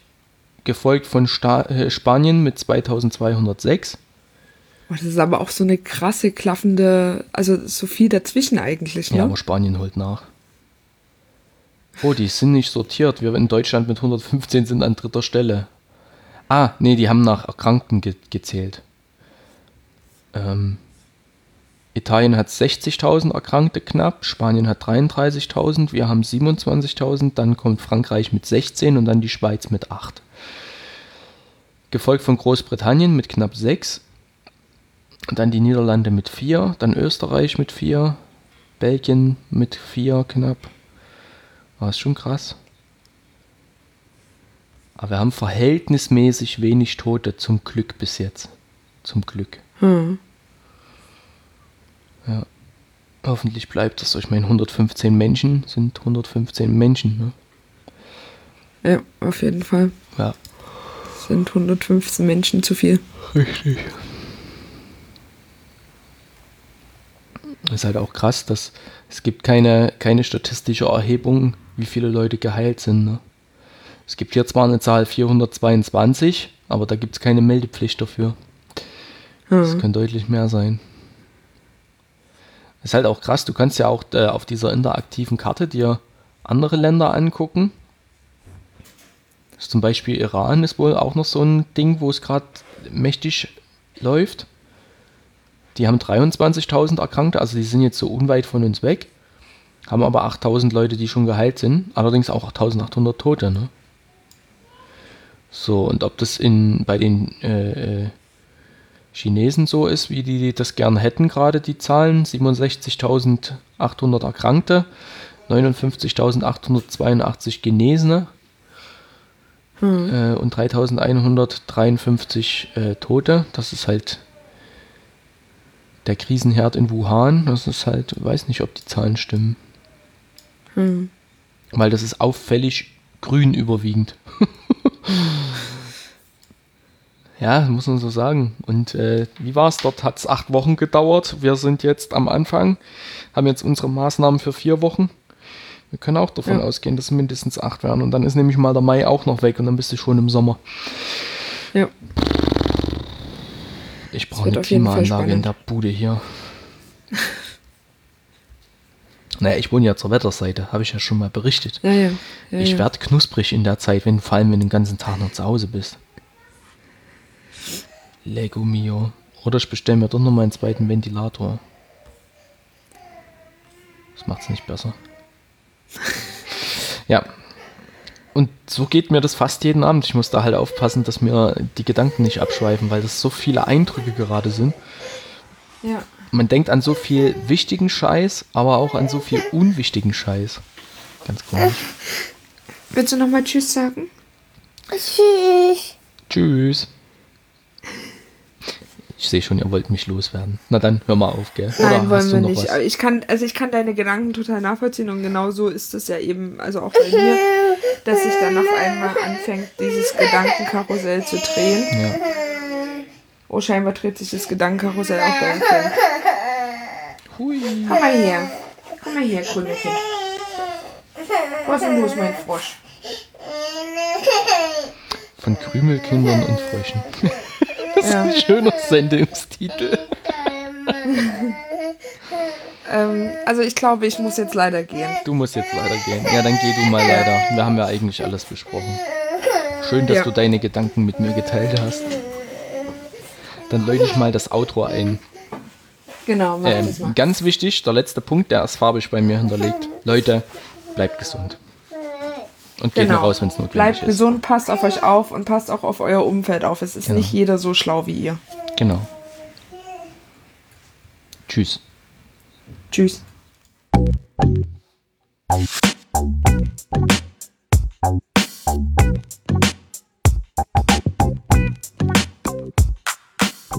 Gefolgt von Sta äh, Spanien mit 2206. das ist aber auch so eine krasse, klaffende, also so viel dazwischen eigentlich. Ne? Ja, aber Spanien holt nach. Oh, die sind nicht sortiert. Wir in Deutschland mit 115 sind an dritter Stelle. Ah, nee, die haben nach Erkrankten ge gezählt. Ähm, Italien hat 60.000 Erkrankte knapp, Spanien hat 33.000, wir haben 27.000, dann kommt Frankreich mit 16 und dann die Schweiz mit 8. Gefolgt von Großbritannien mit knapp 6, dann die Niederlande mit 4, dann Österreich mit 4, Belgien mit 4 knapp. War es schon krass. Aber wir haben verhältnismäßig wenig Tote zum Glück bis jetzt. Zum Glück. Hm. Ja. Hoffentlich bleibt das. Ich meine, 115 Menschen sind 115 Menschen. Ne? Ja, auf jeden Fall. Ja. sind 115 Menschen zu viel. Richtig. ist halt auch krass, dass es gibt keine, keine statistische Erhebung, wie viele Leute geheilt sind. Ne? Es gibt hier zwar eine Zahl 422, aber da gibt es keine Meldepflicht dafür. Es mhm. kann deutlich mehr sein. Ist halt auch krass, du kannst ja auch äh, auf dieser interaktiven Karte dir andere Länder angucken. Zum Beispiel Iran ist wohl auch noch so ein Ding, wo es gerade mächtig läuft. Die haben 23.000 Erkrankte, also die sind jetzt so unweit von uns weg. Haben aber 8.000 Leute, die schon geheilt sind. Allerdings auch 1.800 Tote. Ne? So, und ob das in, bei den äh, äh Chinesen so ist, wie die das gern hätten, gerade die Zahlen. 67.800 Erkrankte, 59.882 Genesene hm. äh, und 3.153 äh, Tote. Das ist halt der Krisenherd in Wuhan. Das ist halt, weiß nicht, ob die Zahlen stimmen. Hm. Weil das ist auffällig grün überwiegend. [laughs] Ja, muss man so sagen. Und äh, wie war es? Dort hat es acht Wochen gedauert. Wir sind jetzt am Anfang, haben jetzt unsere Maßnahmen für vier Wochen. Wir können auch davon ja. ausgehen, dass es mindestens acht werden. Und dann ist nämlich mal der Mai auch noch weg und dann bist du schon im Sommer. Ja. Ich brauche eine Klimaanlage in der Bude hier. [laughs] naja, ich wohne ja zur Wetterseite, habe ich ja schon mal berichtet. Ja, ja. ja ich werde knusprig in der Zeit, wenn, vor allem wenn du den ganzen Tag noch zu Hause bist. Lego Mio. Oder ich bestelle mir doch noch mal einen zweiten Ventilator. Das macht es nicht besser. [laughs] Ja. Und so geht mir das fast jeden Abend. Ich muss da halt aufpassen, dass mir die Gedanken nicht abschweifen, weil das so viele Eindrücke gerade sind. Ja. Man denkt an so viel wichtigen Scheiß, aber auch an so viel unwichtigen Scheiß. Ganz komisch. Willst du nochmal Tschüss sagen? Tschüss. Tschüss. Ich sehe schon, ihr wollt mich loswerden. Na dann, hör mal auf, gell? Oder Nein, wollen wir nicht. Was? Ich kann, also ich kann deine Gedanken total nachvollziehen und genau so ist es ja eben, also auch bei mir, dass sich dann auf einmal anfängt, dieses Gedankenkarussell zu drehen. Ja. Oh, scheinbar dreht sich das Gedankenkarussell auch bei Kind. Hui. Komm mal her. Komm mal her, Kundekind. Was ist denn los, mein Frosch? Von Krümelkindern und Fröschen. Das ist ja. ein schöner Sendungstitel. ähm, also ich glaube, ich muss jetzt leider gehen. Du musst jetzt leider gehen. Ja, dann geh du mal leider. Wir haben ja eigentlich alles besprochen. Schön, dass ja. du deine Gedanken mit mir geteilt hast. Dann läute ich mal das Outro ein. Genau, ähm. Ganz wichtig, der letzte Punkt, der ist farbig bei mir hinterlegt. Leute, bleibt gesund. Und geht genau. nur raus, wenn es notwendig Bleibt ist. Bleibt gesund, passt auf euch auf und passt auch auf euer Umfeld auf. Es ist genau. nicht jeder so schlau wie ihr. Genau. Tschüss. Tschüss.